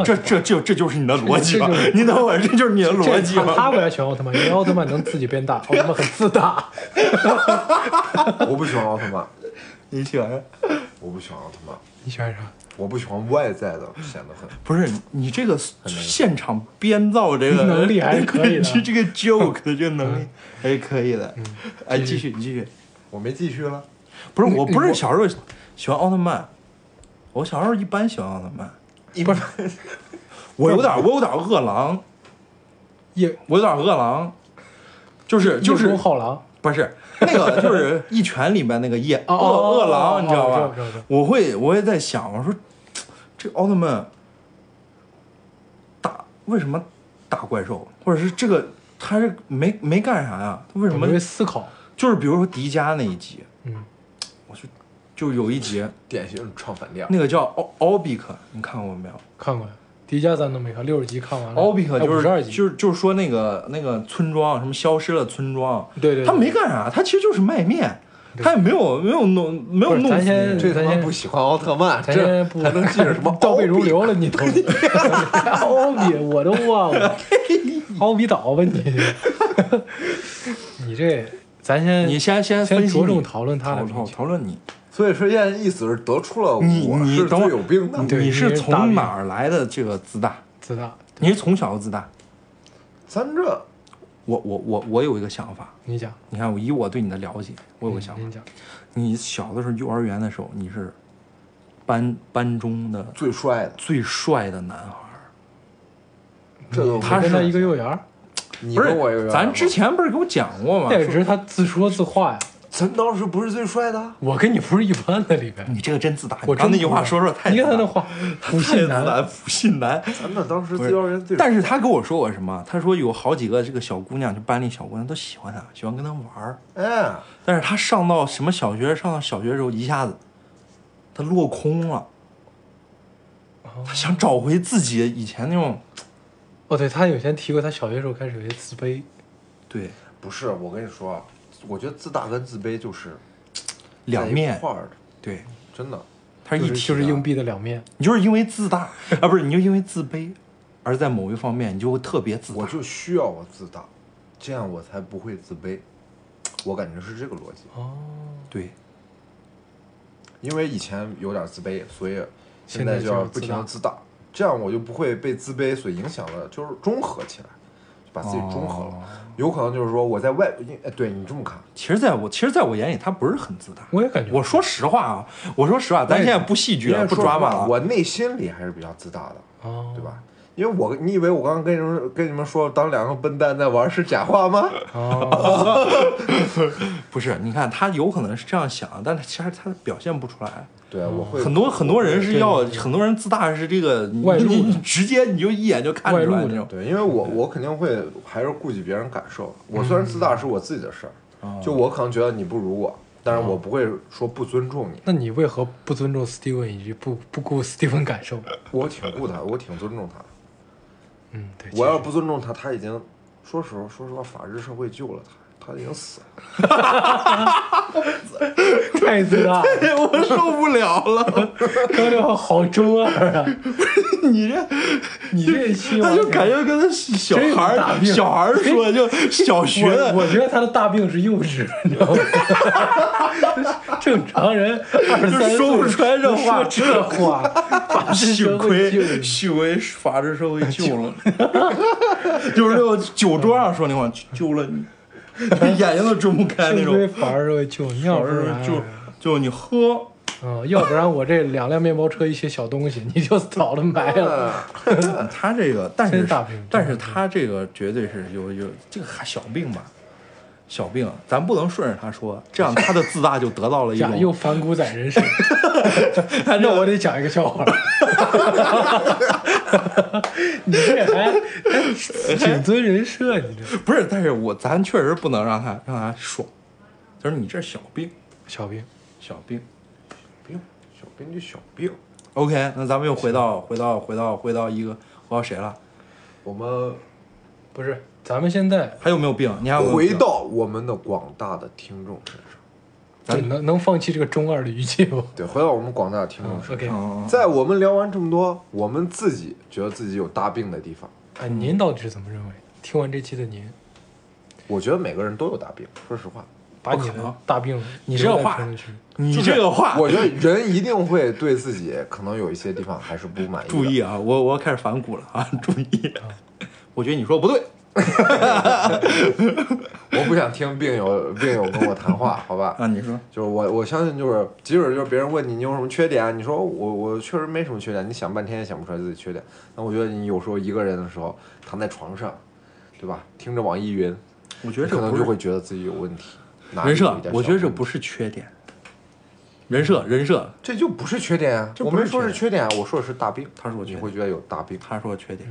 这这这这就是你的逻辑吧？你等会儿，这就是你的逻辑这他？为啥喜欢奥特曼？因为奥特曼能自己变大，奥特曼很自大。我不喜欢奥特曼，你喜欢？我不喜欢奥特曼，你喜欢啥？我不喜欢外在的，显得很。不是你这个现场编造这个能力还是可以的这 这个 joke 的这个能力还是可以的。哎，继续你继续。我没继续了，不是，我不是小时候喜欢奥特曼，我小时候一般喜欢奥特曼。一般 我有点，我有点饿狼，也我有点饿狼，就是就是狼。不是那个，就是一拳里面那个夜饿哦哦饿狼，哦你知道吧？我会我也在想，我说这奥特曼打为什么打怪兽，或者是这个他是没没干啥呀？他为什么我会思考。就是比如说迪迦那一集，嗯，我就就有一集典型唱反调。那个叫奥奥比克，你看过没有？看过呀，迪迦咱都没看，六十集看完了。奥比克就五十二集，是就是就是说那个那个村庄什么消失了村庄，对对对。他没干啥，他其实就是卖面，他也没有没有弄没有弄咱先这他咱先妈不喜欢奥特曼，咱这先不还能记着什么 倒背如流了，你都奥比 我都忘了，奥比岛吧你？你这咱先你先先先着重讨论他的讨讨名气讨论你，所以说现在意思是得出了你我是最有病的。对你你是从哪儿来的这个自大？自大。你是从小就自大？咱这我我我我有一个想法，你讲，你看我以我对你的了解，我有个想法，你小的时候幼儿园的时候，你是班班中的最帅的，最帅的男孩儿。这都他是一个幼儿园，你不跟我有缘是，咱之前不是给我讲过吗？那只是他自说自话呀。咱当时不是最帅的，我跟你不是一般的里边，你这个真自大，我你刚那句话说说太你看他那话，不信男，不信男。咱们当时不是幼儿园最。但是他跟我说过什么？他说有好几个这个小姑娘，就班里小姑娘都喜欢他，喜欢跟他玩儿。哎，但是他上到什么小学，上到小学的时候，一下子他落空了。他想找回自己以前那种，哦，对他有前提过，他小学时候开始有些自卑，对不是，我跟你说啊，我觉得自大跟自卑就是两面，块儿的，对，真的。它是他一就是硬币的两面。你就是因为自大 啊，不是你就因为自卑，而在某一方面你就会特别自大。我就需要我自大，这样我才不会自卑。我感觉是这个逻辑，哦，对，因为以前有点自卑，所以现在就要不停的自大，这样我就不会被自卑所影响了，就是中和起来，就把自己中和了。哦有可能就是说我在外，对你这么看，其实在我其实在我眼里他不是很自大。我也感觉我说实话啊，我说实话，咱现在不戏剧了，不抓马了。我内心里还是比较自大的，哦，对吧？因为我你以为我刚刚跟你们跟你们说当两个笨蛋在玩是假话吗？哦，不是，你看他有可能是这样想，但他其实他表现不出来。对，啊我会很多很多人是要，很多人自大是这个你外露你直接你就一眼就看出来外露的那种。对，因为我我肯定会还是顾及别人感受。我虽然自大是我自己的事儿，哦就我可能觉得你不如我，但是我不会说不尊重你。那你为何不尊重 Steven 以及不不顾 Steven 感受？我挺顾他，我挺尊重他。嗯，对，我要不尊重他，他已经说实话，说实话，法治社会救了他，他已经死了。太自大了，我受不了了，刚才好中二啊！你这你这一期他就感觉跟他小孩儿小孩儿说就小学的，我觉得他的大病是幼稚，你知道吗？正常人二十三说不出来这话说这话，法治幸社会亏救你幸亏法治社会救了，就是酒桌上说那话，救了你，眼睛都睁不开那种。法治社会救你，要不然就就你喝，嗯，要不然我这两辆面包车一些小东西，你就早了埋了。他这个，但是 但是他这个绝对是有有这个还小病吧，小病，咱不能顺着他说，这样他的自大就得到了一 呀，种又反骨仔人设，那我得讲一个笑话。你这还还谨遵人设，你这不是，但是我咱确实不能让他让他爽，他说你这小病小病，小病。病，小病就小病。OK，那咱们又回到回到回到回到一个回到谁了？我们不是，咱们现在还有没有病？你还有有回到我们的广大的听众身上，就能能放弃这个中二的语气不对，回到我们广大的听众身上。？OK，嗯，在我们聊完这么多，我们自己觉得自己有大病的地方，哎，您到底是怎么认为？听完这期的您，我觉得每个人都有大病。说实话，把你的大病你这话留在评论区你这个话，我觉得人一定会对自己可能有一些地方还是不满意。注意啊，我我要开始反骨了啊，注意，我觉得你说不对，我不想听病友病友跟我谈话，好吧？啊，你说就是我我相信，就是即使就是别人问你你有什么缺点，你说我我确实没什么缺点，你想半天也想不出来自己缺点。那我觉得你有时候一个人的时候躺在床上，对吧？听着网易云，我觉得你可能就会觉得自己有问题。人设我觉得这不是缺点，人设人设，这就不是缺点啊！这不是我没说是缺缺点啊，我说的是大病。他说你会觉得有大病。他说缺点，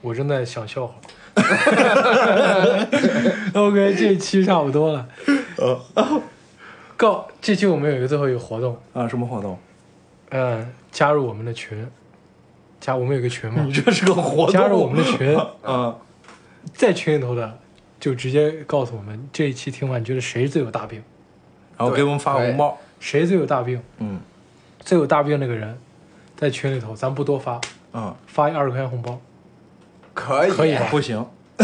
我正在想笑话。OK，这一期差不多了。告这期我们有一个最后一个活动，啊，什么活动？呃，加入我们的群，加我们有个群嘛你，这是个活动，加入我们的群，啊，在群里头的就直接告诉我们这一期听完你觉得谁最有大病，然后给我们发个红包，谁最有大病，嗯。最有大病那个人，在群里头咱不多发，嗯，发一二十块钱红包，可以，可以吧？不行，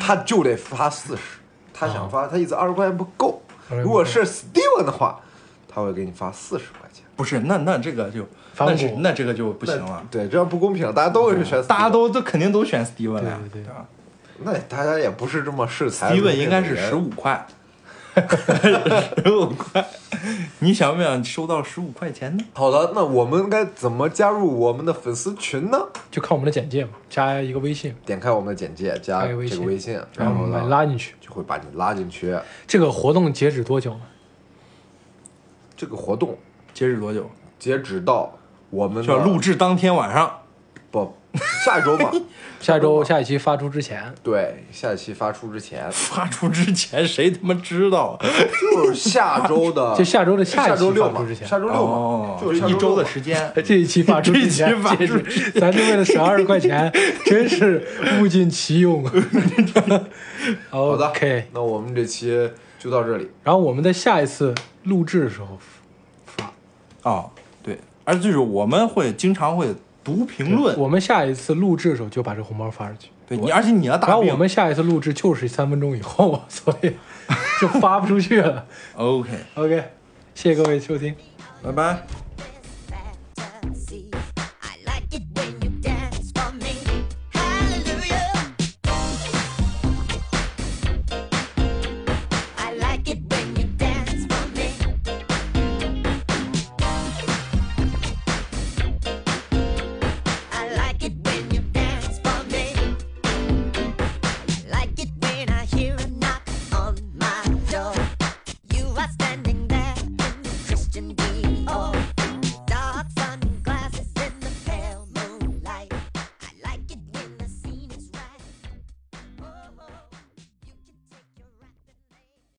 他就得发四十，他想发，他一次二十块钱不够。如果是 Steven 的话，他会给你发四十块钱。不是，那那这个就那是那这个就不行了，对，这样不公平，大家都会选大家都都肯定都选 Steven 了呀，对对那大家也不是这么视财如？Steven 命应该是十五块，十五块，你想不想收到十五块钱呢？好的，那我们该怎么加入我们的粉丝群呢？就看我们的简介嘛，加一个微信，点开我们的简介，加加一个微信这个微信，然然后拉进去。就会把你拉进去。这个活动截止多久呢？这个活动截止多久？截止到我们的录制当天晚上。不 下一周吧？下周下一期发出之前，对，下一期发出之前，发出之前谁他妈知道？啊 就是下周的，就下周的下一期下周六嘛发出之，前下周六哦嘛，，就是一周的时间。这一期发出之前这一期发出，咱就为了省二十块钱，真是物尽其用。好的 OK，那我们这期就到这里。然后我们在下一次录制的时候发，哦，对，而且就是我们会经常会读评论，我们下一次录制的时候就把这红包发出去。对你，而且你要打然后我们下一次录制就是三分钟以后，所以就发不出去了。OK，OK，谢谢各位收听。拜拜。